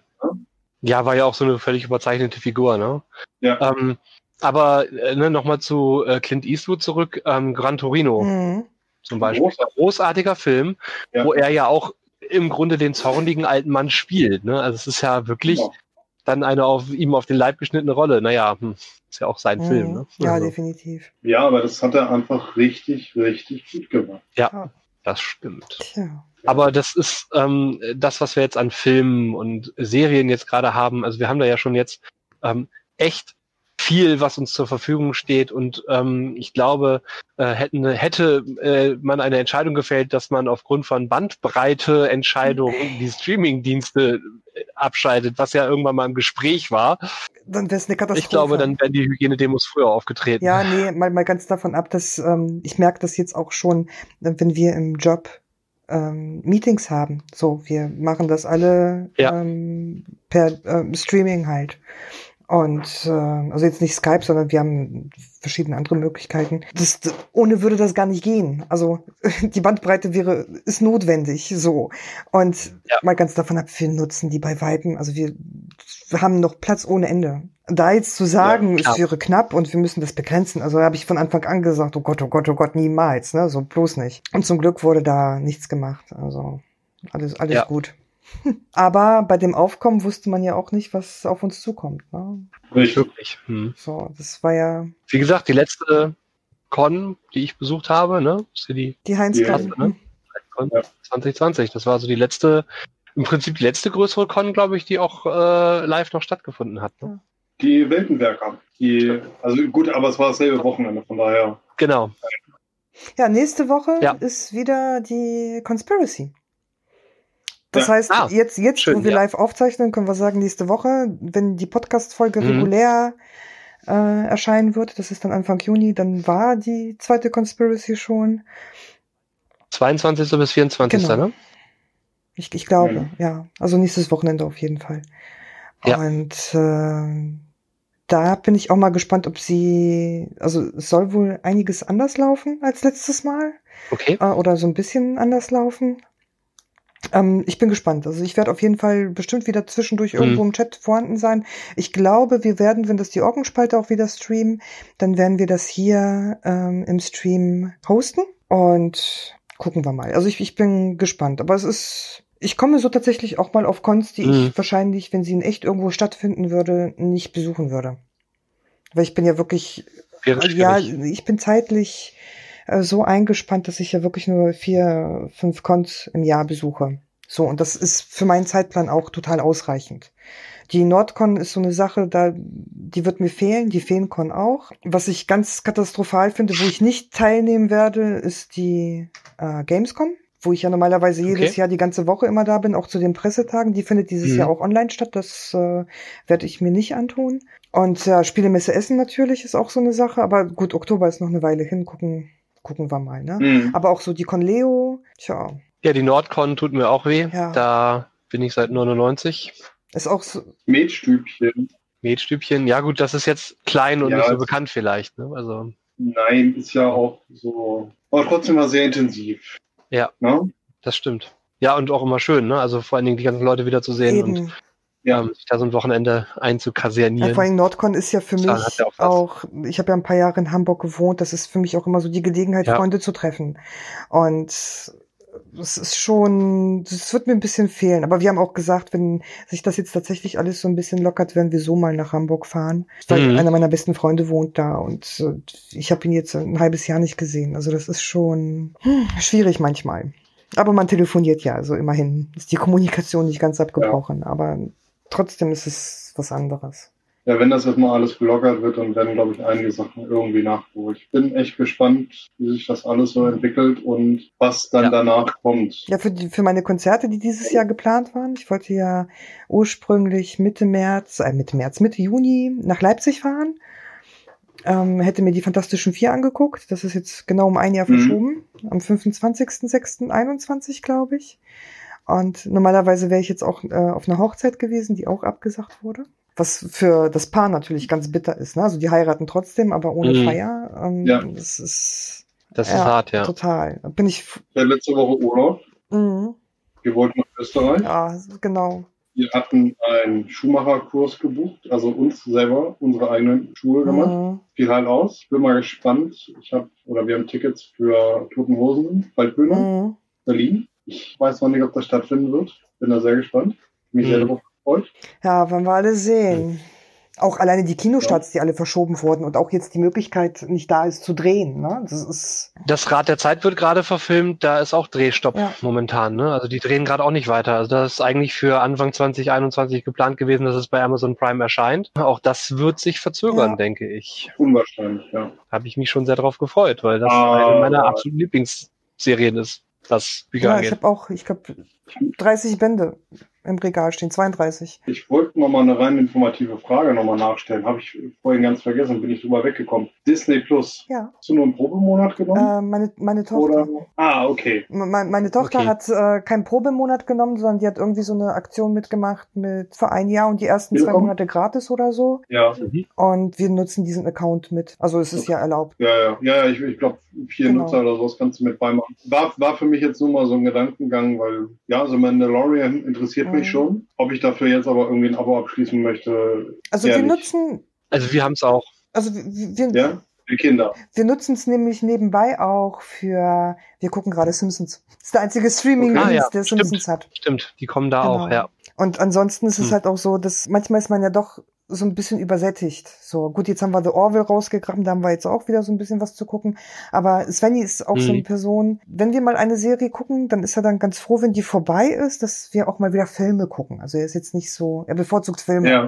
Ja, war ja auch so eine völlig überzeichnete Figur, ne? Ja. Ähm, aber äh, ne, nochmal zu äh, Clint Eastwood zurück, ähm, Gran Torino Mhm. Zum Beispiel. Großartig. Großartiger Film, Ja. wo er ja auch im Grunde den zornigen alten Mann spielt. Ne? Also es ist ja wirklich Genau. dann eine auf ihm auf den Leib geschnittene Rolle. Naja, hm, ist ja auch sein Mhm. Film. Ne? Ja, also, definitiv. Ja, aber das hat er einfach richtig, richtig gut gemacht. das stimmt. Tja. Aber das ist ähm, das, was wir jetzt an Filmen und Serien jetzt gerade haben. Also wir haben da ja schon jetzt ähm, echt viel, was uns zur Verfügung steht. Und ähm, ich glaube, äh, hätten, hätte äh, man eine Entscheidung gefällt, dass man aufgrund von Bandbreite Entscheidungen die Streaming-Dienste äh, abschaltet, was ja irgendwann mal im Gespräch war. Dann wäre es eine Katastrophe. Ich glaube, dann wären die Hygienedemos früher aufgetreten. Ja, nee, mal, mal ganz davon ab, dass ähm, ich merke das jetzt auch schon, äh, wenn wir im Job ähm, Meetings haben. So, wir machen das alle Ja. ähm, per ähm, Streaming halt. Und äh, also jetzt nicht Skype, sondern wir haben verschiedene andere Möglichkeiten. Das, ohne würde das gar nicht gehen. Also die Bandbreite wäre ist notwendig so. Und Ja. mal ganz davon ab, wir nutzen die bei Weitem. Also wir, haben noch Platz ohne Ende. Da jetzt zu sagen, Ja, es wäre knapp und wir müssen das begrenzen, also habe ich von Anfang an gesagt, oh Gott, oh Gott, oh Gott, niemals, ne, so bloß nicht. Und zum Glück wurde da nichts gemacht, also alles, alles Ja. gut. Aber bei dem Aufkommen wusste man ja auch nicht, was auf uns zukommt. Ne? Richtig. Wirklich. Hm. So, das war ja Wie gesagt, die letzte Con, die ich besucht habe, ne, ist ja die die heinz Ja, ne? Con Ja. 2020. Das war also die letzte, im Prinzip die letzte größere Con, glaube ich, die auch äh, live noch stattgefunden hat. Ne? Die Weltenwerker. Die, also gut, aber es war dasselbe Wochenende, von daher. Genau. Ja, nächste Woche Ja. ist wieder die Conspiracy. Das Ja. heißt, Ah, jetzt, jetzt schön, wo wir ja. live aufzeichnen, können wir sagen, nächste Woche, wenn die Podcast-Folge Mhm. regulär äh, erscheinen wird, das ist dann Anfang Juni, dann war die zweite Conspiracy schon. 22. bis 24. Genau. Ne? Ich, ich glaube, Mhm. ja. Also nächstes Wochenende auf jeden Fall. Ja. Und äh, da bin ich auch mal gespannt, ob sie, also es soll wohl einiges anders laufen als letztes Mal. Okay. äh, oder so ein bisschen anders laufen. Ähm, ich bin gespannt. Also ich werde auf jeden Fall bestimmt wieder zwischendurch Mhm. irgendwo im Chat vorhanden sein. Ich glaube, wir werden, wenn das die Orgenspalte auch wieder streamen, dann werden wir das hier ähm, im Stream hosten und gucken wir mal. Also ich, ich bin gespannt. Aber es ist, ich komme so tatsächlich auch mal auf Cons, die Mhm. ich wahrscheinlich, wenn sie in echt irgendwo stattfinden würde, nicht besuchen würde. Weil ich bin ja wirklich ja, ich bin zeitlich äh, so eingespannt, dass ich ja wirklich nur vier, fünf Cons im Jahr besuche. So, und das ist für meinen Zeitplan auch total ausreichend. Die Nordcon ist so eine Sache, da, die wird mir fehlen, die Feencon auch. Was ich ganz katastrophal finde, wo ich nicht teilnehmen werde, ist die äh, Gamescom, wo ich ja normalerweise jedes Okay. Jahr die ganze Woche immer da bin, auch zu den Pressetagen. Die findet dieses Mhm. Jahr auch online statt. Das äh, werde ich mir nicht antun. Und ja, Spielemesse Essen natürlich ist auch so eine Sache, aber gut, Oktober ist noch eine Weile hin, gucken, gucken wir mal, ne? Mhm. Aber auch so die Conleo, tja, Ja, die Nordcon tut mir auch weh. Ja. Da bin ich seit 99. ist auch so, Metstübchen. Metstübchen. Ja gut, das ist jetzt klein und Ja, nicht so bekannt vielleicht. Ne? Also Nein, ist ja auch so. Aber trotzdem war sehr intensiv. Ja. Ne? das stimmt. Ja, und auch immer schön, ne? Also vor allen Dingen die ganzen Leute wieder zu sehen und eben. Ja. ähm, sich da so ein Wochenende Ja, einzukasernieren. vor allem Nordcon ist ja für mich ja auch auch, ich habe ja ein paar Jahre in Hamburg gewohnt, das ist für mich auch immer so die Gelegenheit, Ja. Freunde zu treffen. Und es ist schon, das wird mir ein bisschen fehlen. Aber wir haben auch gesagt, wenn sich das jetzt tatsächlich alles so ein bisschen lockert, werden wir so mal nach Hamburg fahren. Weil Mhm. einer meiner besten Freunde wohnt da und äh, ich habe ihn jetzt ein halbes Jahr nicht gesehen. Also das ist schon hm, schwierig manchmal. Aber man telefoniert ja, also immerhin ist die Kommunikation nicht ganz abgebrochen. Aber trotzdem ist es was anderes. Ja, wenn das jetzt mal alles gelockert wird, dann werden, glaube ich, einige Sachen irgendwie nachgeholt. Ich bin echt gespannt, wie sich das alles so entwickelt und was dann Ja. danach kommt. Ja, für, die, für meine Konzerte, die dieses Jahr geplant waren. Ich wollte ja ursprünglich Mitte März, äh, Mitte März, Mitte Juni nach Leipzig fahren. Ähm, hätte mir die Fantastischen Vier angeguckt. Das ist jetzt genau um ein Jahr Mhm. verschoben. Am 25.06.21, glaube ich. Und normalerweise wäre ich jetzt auch äh, auf einer Hochzeit gewesen, die auch abgesagt wurde. Was für das Paar natürlich ganz bitter ist. Ne? Also die heiraten trotzdem, aber ohne Mhm. Feier. Ähm, Ja. Das ist Das ist Ja, hart, ja. total. Bin ich. hatte letzte Woche Urlaub. Mhm. Wir wollten nach Österreich. Ja, genau. Wir hatten einen Schuhmacherkurs gebucht, also uns selber unsere eigenen Schuhe gemacht. Mhm. Fiel halt aus. Bin mal gespannt. Ich habe oder wir haben Tickets für Toten Hosen, Waldbühne, Mhm. Berlin. Ich weiß noch nicht, ob das stattfinden wird. Bin da sehr gespannt. Mich sehr Mhm. darauf gefreut. Ja, wollen wir alle sehen. Auch alleine die Kinostarts, die alle verschoben wurden und auch jetzt die Möglichkeit nicht da ist zu drehen. Ne? Das ist Das Rad der Zeit wird gerade verfilmt, da ist auch Drehstopp Ja. momentan. Ne? Also die drehen gerade auch nicht weiter. Also das ist eigentlich für Anfang 2021 geplant gewesen, dass es bei Amazon Prime erscheint. Auch das wird sich verzögern, Ja. denke ich. Unwahrscheinlich, ja. Habe ich mich schon sehr darauf gefreut, weil das Ah. eine meiner absoluten Lieblingsserien ist, was Bücher ja, ich habe auch, ich glaube, 30 Bände im Regal stehen, 32. Ich wollte noch mal eine rein informative Frage noch mal nachstellen. Habe ich vorhin ganz vergessen, bin ich drüber weggekommen. Disney Plus. Ja, Hast du nur einen Probemonat genommen? äh, meine, meine Tochter. Oder? Ah, okay. Me- Meine Tochter Okay. hat äh, keinen Probemonat genommen, sondern die hat irgendwie so eine Aktion mitgemacht mit für ein Jahr und die ersten zwei Willkommen. Monate gratis oder so. Ja, Und wir nutzen diesen Account mit. Also es ist ja erlaubt. ja, ja. Ja, ja ich, ich glaube, vier Genau. Nutzer oder sowas kannst du mit beimachen. War, war für mich jetzt nur mal so ein Gedankengang, weil, ja, so Mandalorian interessiert Mhm. mich schon. Ob ich dafür jetzt aber irgendwie ein Abo abschließen möchte, Also wir nutzen, Also wir haben es auch. also wir, wir, ja, die Kinder. Wir nutzen es nämlich nebenbei auch für, wir gucken gerade Simpsons. Das ist der einzige Streaming-Dienst, Okay. Ah, ja, der stimmt. Simpsons hat. Stimmt, die kommen da Genau. auch, ja. Und ansonsten ist es Hm. halt auch so, dass manchmal ist man ja doch so ein bisschen übersättigt. So, gut, jetzt haben wir The Orville rausgegraben, da haben wir jetzt auch wieder so ein bisschen was zu gucken. Aber Svenny ist auch so Mhm. eine Person, wenn wir mal eine Serie gucken, dann ist er dann ganz froh, wenn die vorbei ist, dass wir auch mal wieder Filme gucken. Also er ist jetzt nicht so, er bevorzugt Filme. Ja,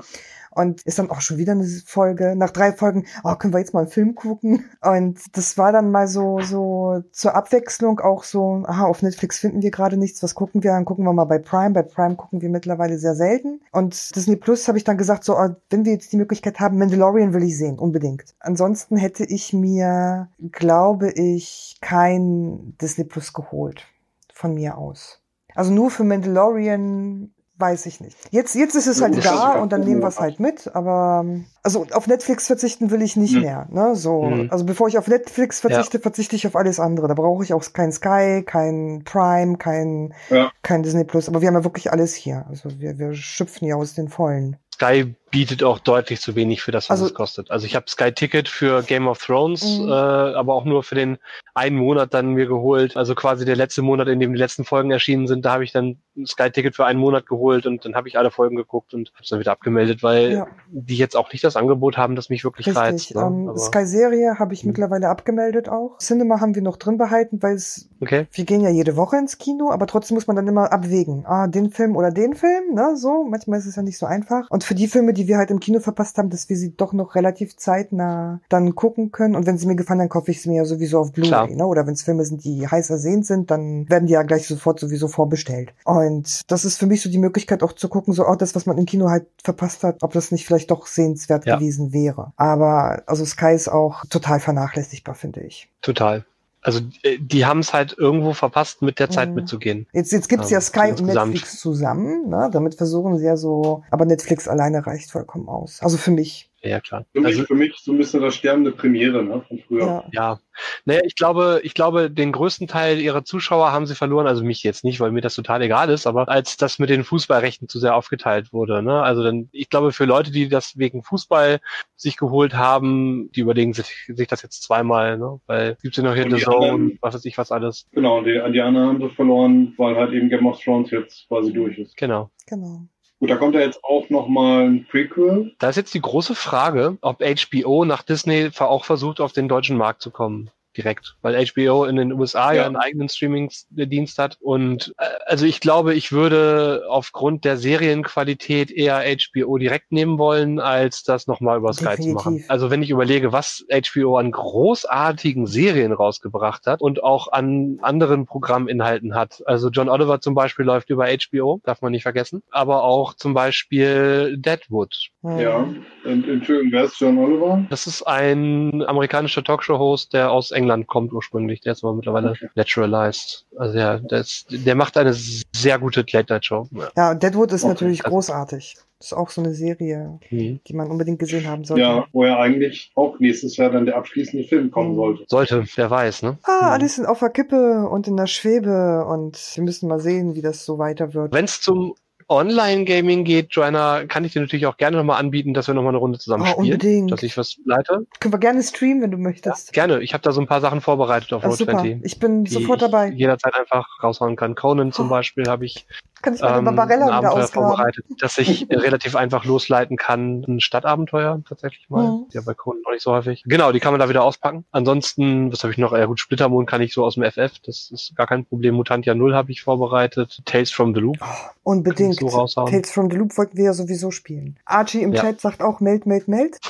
Und ist dann auch schon wieder eine Folge, nach drei Folgen, oh, können wir jetzt mal einen Film gucken? Und das war dann mal so, so zur Abwechslung auch so, aha, auf Netflix finden wir gerade nichts, was gucken wir? Dann gucken wir mal bei Prime. Bei Prime gucken wir mittlerweile sehr selten. Und Disney Plus habe ich dann gesagt, so, oh, wenn wir jetzt die Möglichkeit haben, Mandalorian will ich sehen, unbedingt. Ansonsten hätte ich mir, glaube ich, kein Disney Plus geholt. Von mir aus. Also nur für Mandalorian weiß ich nicht. Jetzt, jetzt ist es Ja, halt da und dann nehmen wir es halt mit, aber also auf Netflix verzichten will ich nicht Hm. mehr. Ne? So, Hm. also bevor ich auf Netflix verzichte, verzichte ich auf alles andere. Da brauche ich auch kein Sky, kein Prime, kein, Ja. kein Disney Plus. Aber wir haben ja wirklich alles hier. Also wir, wir schöpfen ja aus den Vollen. Sky bietet auch deutlich zu wenig für das, was Also- es kostet. Also ich habe Sky Ticket für Game of Thrones, Mhm. äh, aber auch nur für den einen Monat dann mir geholt. Also quasi der letzte Monat, in dem die letzten Folgen erschienen sind, da habe ich dann Sky Ticket für einen Monat geholt und dann habe ich alle Folgen geguckt und habe dann wieder abgemeldet, weil Ja. die jetzt auch nicht das Angebot haben, das mich wirklich Richtig. reizt. Ne? Ähm, Aber- Sky Serie habe ich Hm. mittlerweile abgemeldet auch. Cinema haben wir noch drin behalten, weil es okay. wir gehen ja jede Woche ins Kino, aber trotzdem muss man dann immer abwägen. Ah, den Film oder den Film, ne, so. Manchmal ist es ja nicht so einfach. Und für die Filme, die wir halt im Kino verpasst haben, dass wir sie doch noch relativ zeitnah dann gucken können. Und wenn sie mir gefallen, dann kaufe ich sie mir ja sowieso auf. Blu-ray, ne. Oder wenn es Filme sind, die heiß ersehnt sind, dann werden die ja gleich sofort sowieso vorbestellt. Und das ist für mich so die Möglichkeit auch zu gucken, so, oh, das, was man im Kino halt verpasst hat, ob das nicht vielleicht doch sehenswert Ja. gewesen wäre. Aber, also Sky ist auch total vernachlässigbar, finde ich. Total. Also äh, die haben es halt irgendwo verpasst, mit der Zeit Mhm. mitzugehen. Jetzt, jetzt gibt's Ähm, ja Sky und. Netflix zusammen, ne? Damit versuchen sie ja so, aber Netflix alleine reicht vollkommen aus. Also für mich. Ja, klar. Für mich, Also für mich so ein bisschen das sterbende Premiere ne, von früher. Ja. Ja, naja, ich glaube, ich glaube, den größten Teil ihrer Zuschauer haben sie verloren, also mich jetzt nicht, weil mir das total egal ist, aber als das mit den Fußballrechten zu sehr aufgeteilt wurde, ne? Also dann, ich glaube, für Leute, die das wegen Fußball sich geholt haben, die überlegen sich, sich das jetzt zweimal, ne? Weil gibt's ja noch hier The die Zone, was weiß ich was alles. Genau, und die, die anderen haben sie verloren, weil halt eben Game of Thrones jetzt quasi durch ist. Genau. Genau. Gut, da kommt ja jetzt auch nochmal ein Prequel. Da ist jetzt die große Frage, ob HBO nach Disney auch versucht, auf den deutschen Markt zu kommen. Direkt, weil HBO in den USA ja, Ja. einen eigenen Streaming-Dienst hat. Und äh, also ich glaube, ich würde aufgrund der Serienqualität eher HBO direkt nehmen wollen, als das nochmal über Sky zu machen. Definitiv. Also wenn ich überlege, was HBO an großartigen Serien rausgebracht hat und auch an anderen Programminhalten hat. Also John Oliver zum Beispiel läuft über HBO, darf man nicht vergessen. Aber auch zum Beispiel Deadwood. Hm. Ja. Und Entschuldigung, wer ist John Oliver? Das ist ein amerikanischer Talkshow-Host, der aus England kommt ursprünglich. Der ist aber mittlerweile Okay. naturalized. Also der, der, ist, der macht eine sehr gute Late-Night-Show. Ja. Ja, Deadwood ist Okay. natürlich großartig. Das ist auch so eine Serie, Mhm. die man unbedingt gesehen haben sollte. Ja, wo ja eigentlich auch nächstes Jahr dann der abschließende Film kommen Mhm. sollte. Sollte, wer weiß, ne? Ah, Mhm. alles sind auf der Kippe und in der Schwebe und wir müssen mal sehen, wie das so weiter wird. Wenn es zum Online-Gaming geht, Joanna, kann ich dir natürlich auch gerne nochmal anbieten, dass wir nochmal eine Runde zusammen Oh, spielen. unbedingt. Dass ich was leite. Können wir gerne streamen, wenn du möchtest. Gerne. Ich habe da so ein paar Sachen vorbereitet auf Ah, Road super. 20. Ich bin sofort ich dabei. jederzeit einfach raushauen kann. Conan zum Oh. Beispiel habe ich Kann ich meine ähm, Barbarella wieder Abenteuer ausgraben? vorbereitet, dass ich relativ einfach losleiten kann. Ein Stadtabenteuer tatsächlich mal. Mhm. Ja, bei Conan noch nicht so häufig. Genau, die kann man da wieder auspacken. Ansonsten, was habe ich noch? Ja gut, Splittermond kann ich so aus dem FF. Das ist gar kein Problem. Mutantia 0 habe ich vorbereitet. Tales from the Loop. Unbedingt. Kann ich so. Tales from the Loop wollten wir ja sowieso spielen. Archie im Ja. Chat sagt auch meld, meld, meld.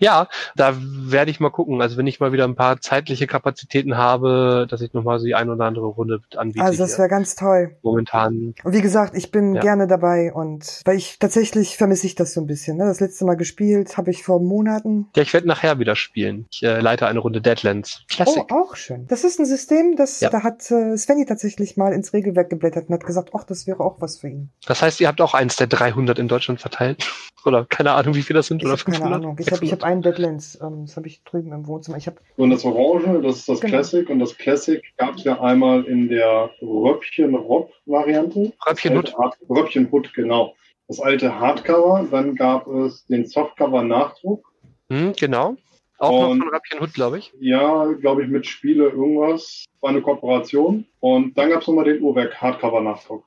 Ja, da werde ich mal gucken. Also wenn ich mal wieder ein paar zeitliche Kapazitäten habe, dass ich nochmal so die ein oder andere Runde anbiete. Also das wäre ganz toll. Momentan Und wie gesagt, ich bin Ja. gerne dabei und weil ich tatsächlich vermisse ich das so ein bisschen. Ne? Das letzte Mal gespielt habe ich vor Monaten. Ja, ich werde nachher wieder spielen. Ich äh, leite eine Runde Deadlands. Classic. Oh, auch schön. Das ist ein System, das Ja. da hat äh, Svenny tatsächlich mal ins Regelwerk geblättert und hat gesagt, ach, das wäre auch was für ihn. Das heißt, ihr habt auch eins der 300 in Deutschland verteilt? Oder keine Ahnung, wie viel das sind? Ich oder habe keine 500? Ahnung. Ich habe ich hab einen Deadlands, ähm, das habe ich drüben im Wohnzimmer. Ich habe Und das Orange, das ist das Genau. Classic. Und das Classic gab es ja einmal in der Röppchen-Rob-Variante. Röppchen-Hut. Röppchen-Hut, genau. Das alte Hardcover. Dann gab es den Softcover-Nachdruck. Hm, genau. Auch Und- noch von Rappchen Hood, glaube ich. Ja, glaube ich, mit Spiele irgendwas. War eine Kooperation. Und dann gab es nochmal den Uhrwerk-Hardcover-Nachdruck.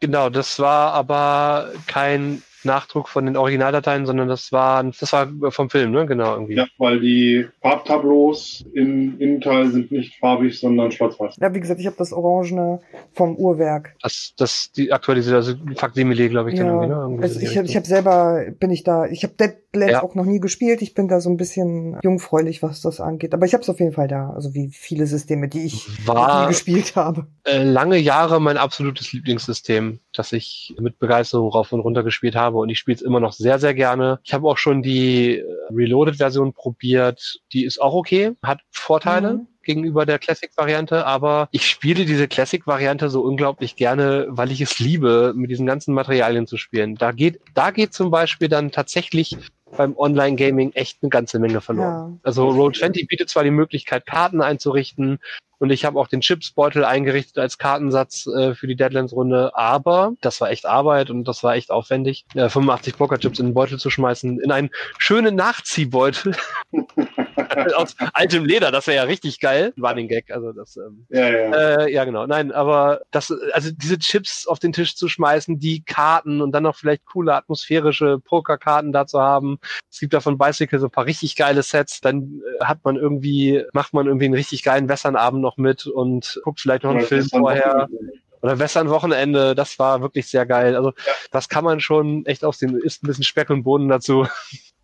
Genau, das war aber kein Nachdruck von den Originaldateien, sondern das war, das war vom Film, ne? Genau, irgendwie. Ja, weil die Farbtableaus im Innenteil sind nicht farbig, sondern schwarz-weiß. Ja, wie gesagt, ich habe das Orangene vom Uhrwerk. Das, das, die aktualisierte, also Faksimile, glaube ich, dann Ja, irgendwie, ne? Irgendwie also so ich, hab- ich habe selber, bin ich da, ich habe Deadlands Ja. auch noch nie gespielt. Ich bin da so ein bisschen jungfräulich, was das angeht. Aber ich habe es auf jeden Fall da. Also wie viele Systeme, die ich War- nie gespielt habe. äh, lange Jahre mein absolutes Lieblingssystem, das ich mit Begeisterung rauf und runter gespielt habe und ich spiele es immer noch sehr, sehr gerne. Ich habe auch schon die äh, Reloaded-Version probiert. Die ist auch okay, hat Vorteile. Mhm. gegenüber der Classic-Variante, aber ich spiele diese Classic-Variante so unglaublich gerne, weil ich es liebe, mit diesen ganzen Materialien zu spielen. Da geht, da geht zum Beispiel dann tatsächlich beim Online-Gaming echt eine ganze Menge verloren. Ja. Also Roll20 bietet zwar die Möglichkeit, Karten einzurichten und ich habe auch den Chipsbeutel eingerichtet als Kartensatz äh, für die Deadlands-Runde, aber das war echt Arbeit und das war echt aufwendig, äh, 85 Pokerchips in den Beutel zu schmeißen, in einen schönen Nachziehbeutel aus altem Leder, das wäre ja richtig geil. War den Gag, also das ähm, Ja, ja. äh, ja, genau. Nein, aber das, also diese Chips auf den Tisch zu schmeißen, die Karten und dann noch vielleicht coole atmosphärische Pokerkarten da zu haben. Es gibt da von Bicycle so ein paar richtig geile Sets. Dann äh, hat man irgendwie, macht man irgendwie einen richtig geilen Westernabend noch mit und guckt vielleicht noch einen Oder Film vorher. Wochenende. Oder Western-Wochenende, das war wirklich sehr geil. Also das kann man schon echt aufsehen. Ist ein bisschen Speck und Bohnen dazu.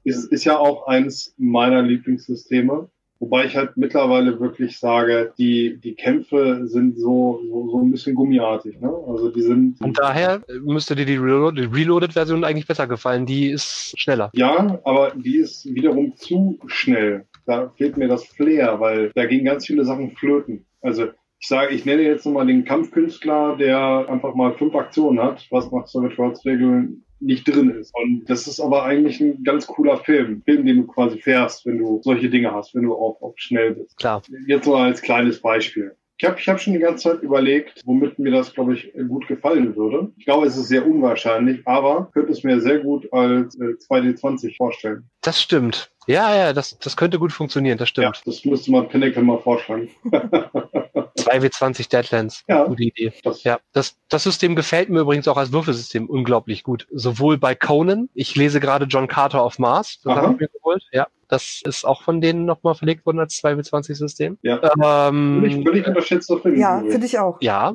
Ist, ist ja auch eins meiner Lieblingssysteme. Wobei ich halt mittlerweile wirklich sage, die, die Kämpfe sind so, so, so ein bisschen gummiartig. Ne? Also die sind. Und daher müsste dir die Reload- die Reloaded-Version eigentlich besser gefallen. Die ist schneller. Ja, aber die ist wiederum zu schnell. Da fehlt mir das Flair, weil da gehen ganz viele Sachen flöten. Also ich sage, ich nenne jetzt nochmal den Kampfkünstler, der einfach mal fünf Aktionen hat, was nach Savage Worlds Regeln nicht drin ist. Und das ist aber eigentlich ein ganz cooler Film. Film, den du quasi fährst, wenn du solche Dinge hast, wenn du auch, auch schnell bist. Klar. Jetzt so als kleines Beispiel. Ich habe ich hab schon die ganze Zeit überlegt, womit mir das, glaube ich, gut gefallen würde. Ich glaube, es ist sehr unwahrscheinlich, aber könnte es mir sehr gut als äh, 2D20 vorstellen. Das stimmt. Ja, ja, das, das könnte gut funktionieren, das Ja, stimmt. das müsste man Pinnacle mal vorschlagen. 2W20 Deadlands. Ja. Gute Idee. Das, Ja, das, das System gefällt mir übrigens auch als Würfelsystem unglaublich gut. Sowohl bei Conan, ich lese gerade John Carter of Mars, das habe ich mir geholt, ja. Das ist auch von denen nochmal verlegt worden als 2W20-System. Ja. Ähm, Völlig, völlig unterschätzter Film. Ja, übrigens. finde ich auch. ja,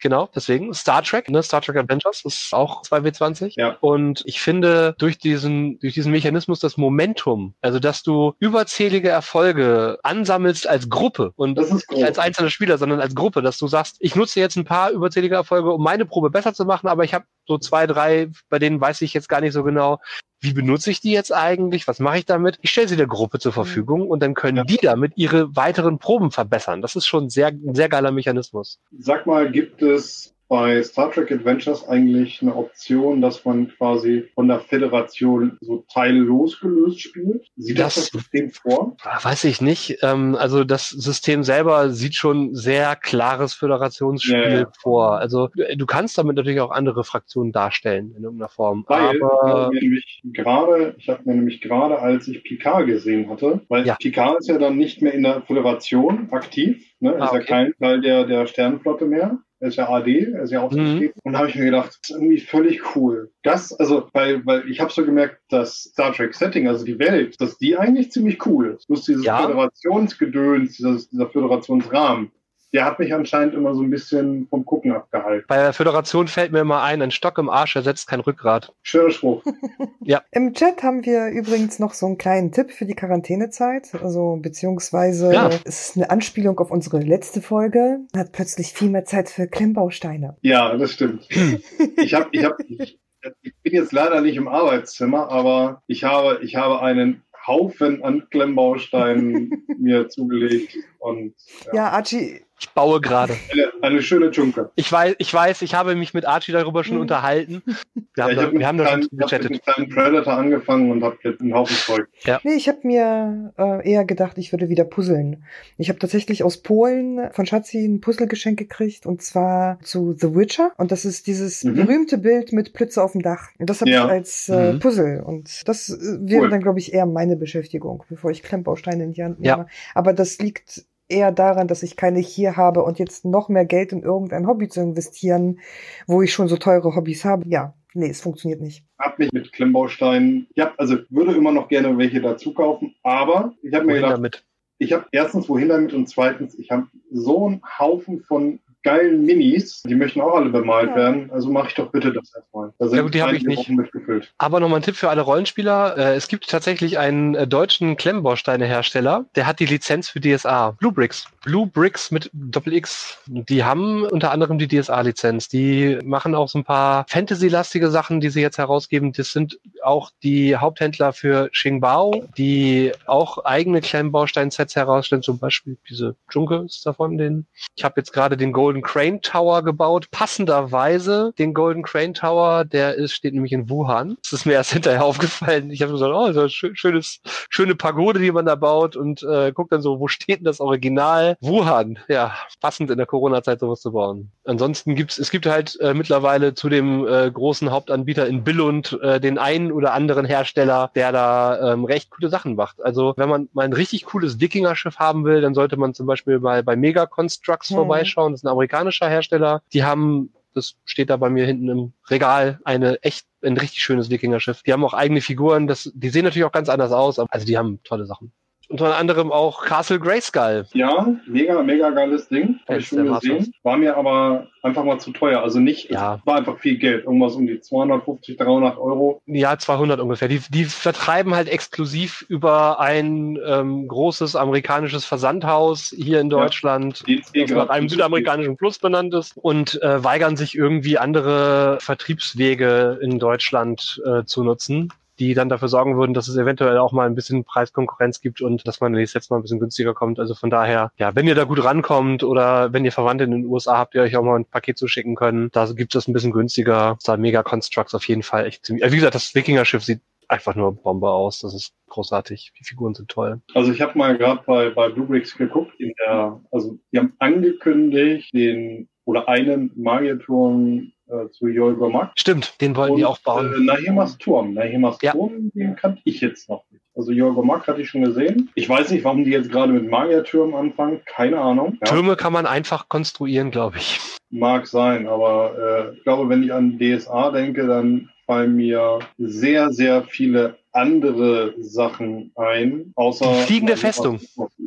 Genau, deswegen Star Trek, ne, Star Trek Adventures ist auch 2W20. Ja. Und ich finde, durch diesen, durch diesen Mechanismus das Momentum, also dass du überzählige Erfolge ansammelst als Gruppe und Das ist nicht als einzelner Spieler, sondern als Gruppe, dass du sagst, ich nutze jetzt ein paar überzählige Erfolge, um meine Probe besser zu machen, aber ich habe so zwei, drei, bei denen weiß ich jetzt gar nicht so genau, wie benutze ich die jetzt eigentlich? Was mache ich damit? Ich stelle sie der Gruppe zur Verfügung und dann können Ja. die damit ihre weiteren Proben verbessern. Das ist schon sehr, ein sehr geiler Mechanismus. Sag mal, gibt es bei Star Trek Adventures eigentlich eine Option, dass man quasi von der Föderation so Teile losgelöst spielt? Sieht das das, Das- System vor? Weiß ich nicht. Ähm, also das System selber sieht schon sehr klares Föderationsspiel Ja, ja. vor. Also du, kannst damit natürlich auch andere Fraktionen darstellen in irgendeiner Form. Weil ich Aber habe mir nämlich gerade, ich habe mir nämlich gerade, als ich Picard gesehen hatte, weil Ja. Picard ist ja dann nicht mehr in der Föderation aktiv, ne? Ah, ist ja okay. kein Teil der, der Sternenflotte mehr. Er ist ja AD, er ist ja ausgeschrieben. Und da habe ich mir gedacht, das ist irgendwie völlig cool. Das, also, weil, weil ich habe so gemerkt, dass Star Trek Setting, also die Welt, dass die eigentlich ziemlich cool ist. Bloß dieses Ja. Föderationsgedöns, dieses, dieser Föderationsrahmen, der hat mich anscheinend immer so ein bisschen vom Gucken abgehalten. bei der Föderation fällt mir immer ein, ein Stock im Arsch ersetzt kein Rückgrat. Schöner Spruch. Im Chat haben wir übrigens noch so einen kleinen Tipp für die Quarantänezeit. Also, beziehungsweise Ja. es ist eine Anspielung auf unsere letzte Folge. Man hat plötzlich viel mehr Zeit für Klemmbausteine. Ja, das stimmt. Ich habe, ich habe, ich, ich bin jetzt leider nicht im Arbeitszimmer, aber ich habe, ich habe einen Haufen an Klemmbausteinen mir zugelegt und ja, Ja, Archie, Ich baue gerade. eine, eine schöne Junke. Ich weiß, ich weiß, ich habe mich mit Archie darüber schon Mhm. unterhalten. Wir Ja, haben, ich da, habe wir haben da kleinen- schon ich hab mit gechattet. einem Predator angefangen und habe jetzt einen Haufen Zeug. Nee, ich habe mir äh, eher gedacht, ich würde wieder puzzeln. Ich habe tatsächlich aus Polen von Schatzi ein Puzzlegeschenk gekriegt und zwar zu The Witcher. Und das ist dieses Mhm. berühmte Bild mit Blitze auf dem Dach. Und das habe Ja. ich als äh, Mhm. Puzzle. Und das äh, wäre Cool. dann, glaube ich, eher meine Beschäftigung, bevor ich Klemmbausteine in die Hand Ja. nehme. Aber das liegt eher daran, dass ich keine hier habe und jetzt noch mehr Geld in irgendein Hobby zu investieren, wo ich schon so teure Hobbys habe. Ja, nee, es funktioniert nicht. Hab mich mit Klemmbausteinen, ich hab, also würde immer noch gerne welche dazu kaufen, aber ich habe mir Wohin gedacht, damit? ich habe erstens wohin damit und zweitens, ich habe so einen Haufen von geilen Minis, die möchten auch alle bemalt Ja. werden, also mache ich doch bitte das erstmal. Da sind Ja gut, die hab ich nicht. Mitgefüllt. Aber nochmal ein Tipp für alle Rollenspieler. Äh, es gibt tatsächlich einen äh, deutschen Klemmbausteine-Hersteller, der hat die Lizenz für DSA. Blue Bricks. Blue Bricks mit Doppel-X. Die haben unter anderem die DSA-Lizenz. Die machen auch so ein paar Fantasy-lastige Sachen, die sie jetzt herausgeben. Das sind auch die Haupthändler für Xingbao, die auch eigene Klemmbaustein-Sets herausstellen. Zum Beispiel diese Junke ist davon. Den. Ich habe jetzt gerade den Golden Crane Tower gebaut. Passenderweise den Golden Crane Tower, der ist, steht nämlich in Wuhan. Das ist mir erst hinterher aufgefallen. Ich habe gesagt, oh, so ein schö- schönes, schöne Pagode, die man da baut und äh, guck dann so, wo steht denn das Original? Wuhan. Ja, passend in der Corona-Zeit sowas zu bauen. Ansonsten gibt's, es gibt halt äh, mittlerweile zu dem äh, großen Hauptanbieter in Billund äh, den einen oder anderen Hersteller, der da ähm, recht coole Sachen macht. Also wenn man mal ein richtig cooles Wikinger-Schiff haben will, dann sollte man zum Beispiel mal bei Mega Constructs Hm. vorbeischauen. Das ist ein amerikanischer Hersteller. Die haben das steht da bei mir hinten im Regal, eine echt, ein richtig schönes Wikinger-Schiff. Die haben auch eigene Figuren, das, die sehen natürlich auch ganz anders aus, aber also die haben tolle Sachen. Unter anderem auch Castle Grayskull. Ja, mega, mega geiles Ding. Habe Ja, ich schon gesehen. War mir aber einfach mal zu teuer. Also nicht, Ja. war einfach viel Geld. Irgendwas um die 250, 300 Euro. Ja, 200 ungefähr. Die, die vertreiben halt exklusiv über ein ähm, großes amerikanisches Versandhaus hier in Ja. Deutschland. Die ist eh das nach einem südamerikanischen Plus benannt ist und äh, weigern sich irgendwie andere Vertriebswege in Deutschland äh, zu nutzen, die dann dafür sorgen würden, dass es eventuell auch mal ein bisschen Preiskonkurrenz gibt und dass man jetzt mal ein bisschen günstiger kommt. Also von daher, ja, wenn ihr da gut rankommt oder wenn ihr Verwandte in den USA habt, die euch auch mal ein Paket zuschicken können, da gibt es ein bisschen günstiger. Da Mega Constructs auf jeden Fall echt ziemlich. Also wie gesagt, das Wikinger-Schiff sieht einfach nur Bombe aus. Das ist großartig. Die Figuren sind toll. Also ich habe mal gerade bei, bei Bluebricks geguckt, in der, also die haben angekündigt, den oder einen Magierturm äh, zu Jolga Mack. Stimmt, den wollen die auch bauen. Äh, Nahimas Turm. Nahimas Ja. Turm, den kannte ich jetzt noch nicht. Also Jolga Mack hatte ich schon gesehen. Ich weiß nicht, warum die jetzt gerade mit Magiertürmen anfangen. Keine Ahnung. Ja, Türme kann man einfach konstruieren, glaube ich. mag sein, aber äh, ich glaube, wenn ich an DSA denke, dann fallen mir sehr, sehr viele andere Sachen ein, außer. Die fliegende Festung.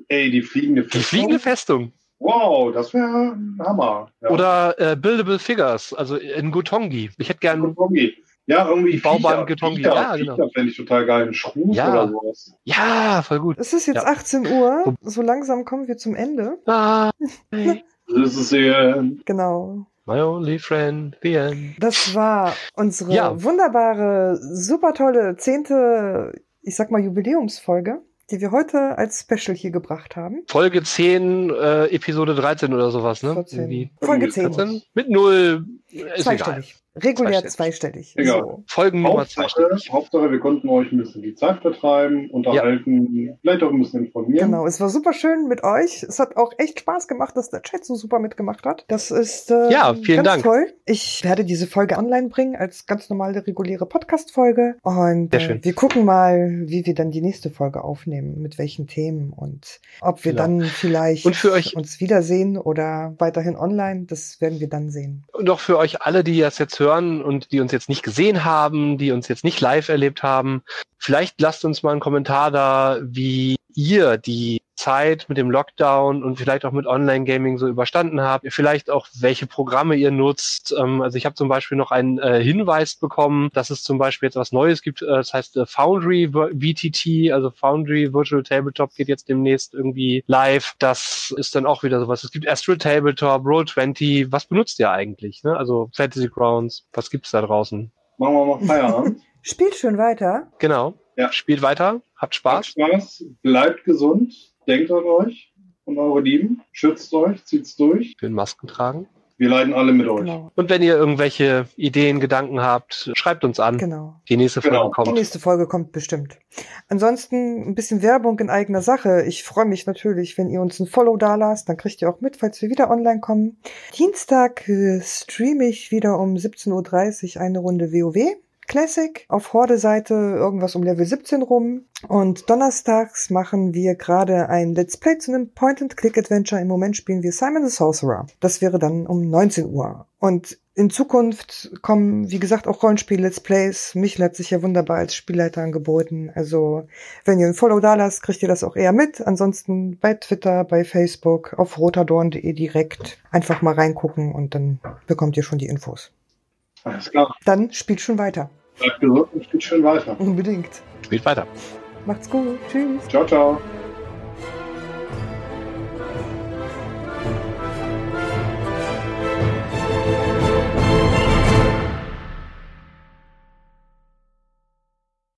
Ey, die fliegende Festung. Die fliegende Festung. Wow, das wäre ein Hammer. Ja. Oder äh, Buildable Figures, also in Gutongi. Ich hätte gern Gutongi. Ja, irgendwie Baubahn. Viecher, Ja, genau. Viecher fände ich total geil. Ein Schruf Ja. oder sowas. Ja, voll gut. Es ist jetzt Ja. 18 Uhr. So langsam kommen wir zum Ende. Ah, Das ist sehr, Genau. my only friend, the end. Das war unsere Ja. wunderbare, super tolle zehnte, ich sag mal, Jubiläumsfolge, die wir heute als Special hier gebracht haben. Folge 10, äh, Episode 13 oder sowas, ne? 14. Irgendwie. Folge 10. 14? Mit null. Ist egal. Zweistellig. Regulär Zweistellig. zweistellig. Egal. So. Folgennummer Hauptsache, zweistellig. Hauptsache, wir konnten euch ein bisschen die Zeit vertreiben, unterhalten, vielleicht auch ein bisschen informieren. Genau, es war super schön mit euch. Es hat auch echt Spaß gemacht, dass der Chat so super mitgemacht hat. Das ist äh, Ja, vielen ganz Dank. toll. Ich werde diese Folge online bringen als ganz normale, reguläre Podcast-Folge. Und Sehr äh, schön. wir gucken mal, wie wir dann die nächste Folge aufnehmen, mit welchen Themen und ob wir Genau. dann vielleicht Und für euch- uns wiedersehen oder weiterhin online. Das werden wir dann sehen. Und auch für euch alle, die das jetzt hören und die uns jetzt nicht gesehen haben, die uns jetzt nicht live erlebt haben, vielleicht lasst uns mal einen Kommentar da, wie ihr die Zeit mit dem Lockdown und vielleicht auch mit Online-Gaming so überstanden habt. Vielleicht auch, welche Programme ihr nutzt. Ähm, Also ich habe zum Beispiel noch einen äh, Hinweis bekommen, dass es zum Beispiel jetzt was Neues gibt. Äh, Das heißt äh, Foundry VTT, also Foundry Virtual Tabletop geht jetzt demnächst irgendwie live. Das ist dann auch wieder sowas. Es gibt Astral Tabletop, Roll20. Was benutzt ihr eigentlich? Ne? Also Fantasy Grounds. Was gibt's da draußen? Machen wir mal Feierabend. Spielt schön weiter. Genau. Ja. Spielt weiter. Habt Habt Spaß. Spaß, bleibt gesund, denkt an euch und eure Lieben, schützt euch, zieht's durch. Schön Masken tragen. Wir leiden alle mit euch. Genau. Und wenn ihr irgendwelche Ideen, Gedanken habt, schreibt uns an. Genau. Die nächste Folge Genau. Die kommt. nächste Folge kommt bestimmt. Ansonsten ein bisschen Werbung in eigener Sache. Ich freue mich natürlich, wenn ihr uns ein Follow da lasst. Dann kriegt ihr auch mit, falls wir wieder online kommen. Dienstag äh, streame ich wieder um 17.30 Uhr eine Runde WoW. Classic. Auf Horde-Seite irgendwas um Level 17 rum. Und donnerstags machen wir gerade ein Let's Play zu einem Point-and-Click-Adventure. Im Moment spielen wir Simon the Sorcerer. Das wäre dann um 19 Uhr. Und in Zukunft kommen, wie gesagt, auch Rollenspiel-Let's Plays. Michel hat sich ja wunderbar als Spielleiter angeboten. Also, wenn ihr ein Follow da lasst, kriegt ihr das auch eher mit. Ansonsten bei Twitter, bei Facebook, auf rotadorn.de direkt einfach mal reingucken und dann bekommt ihr schon die Infos. Alles klar, Dann spielt schon weiter. Bleibt gesund und geht schön weiter. Unbedingt. Spielt weiter. Macht's gut. Tschüss. Ciao, ciao.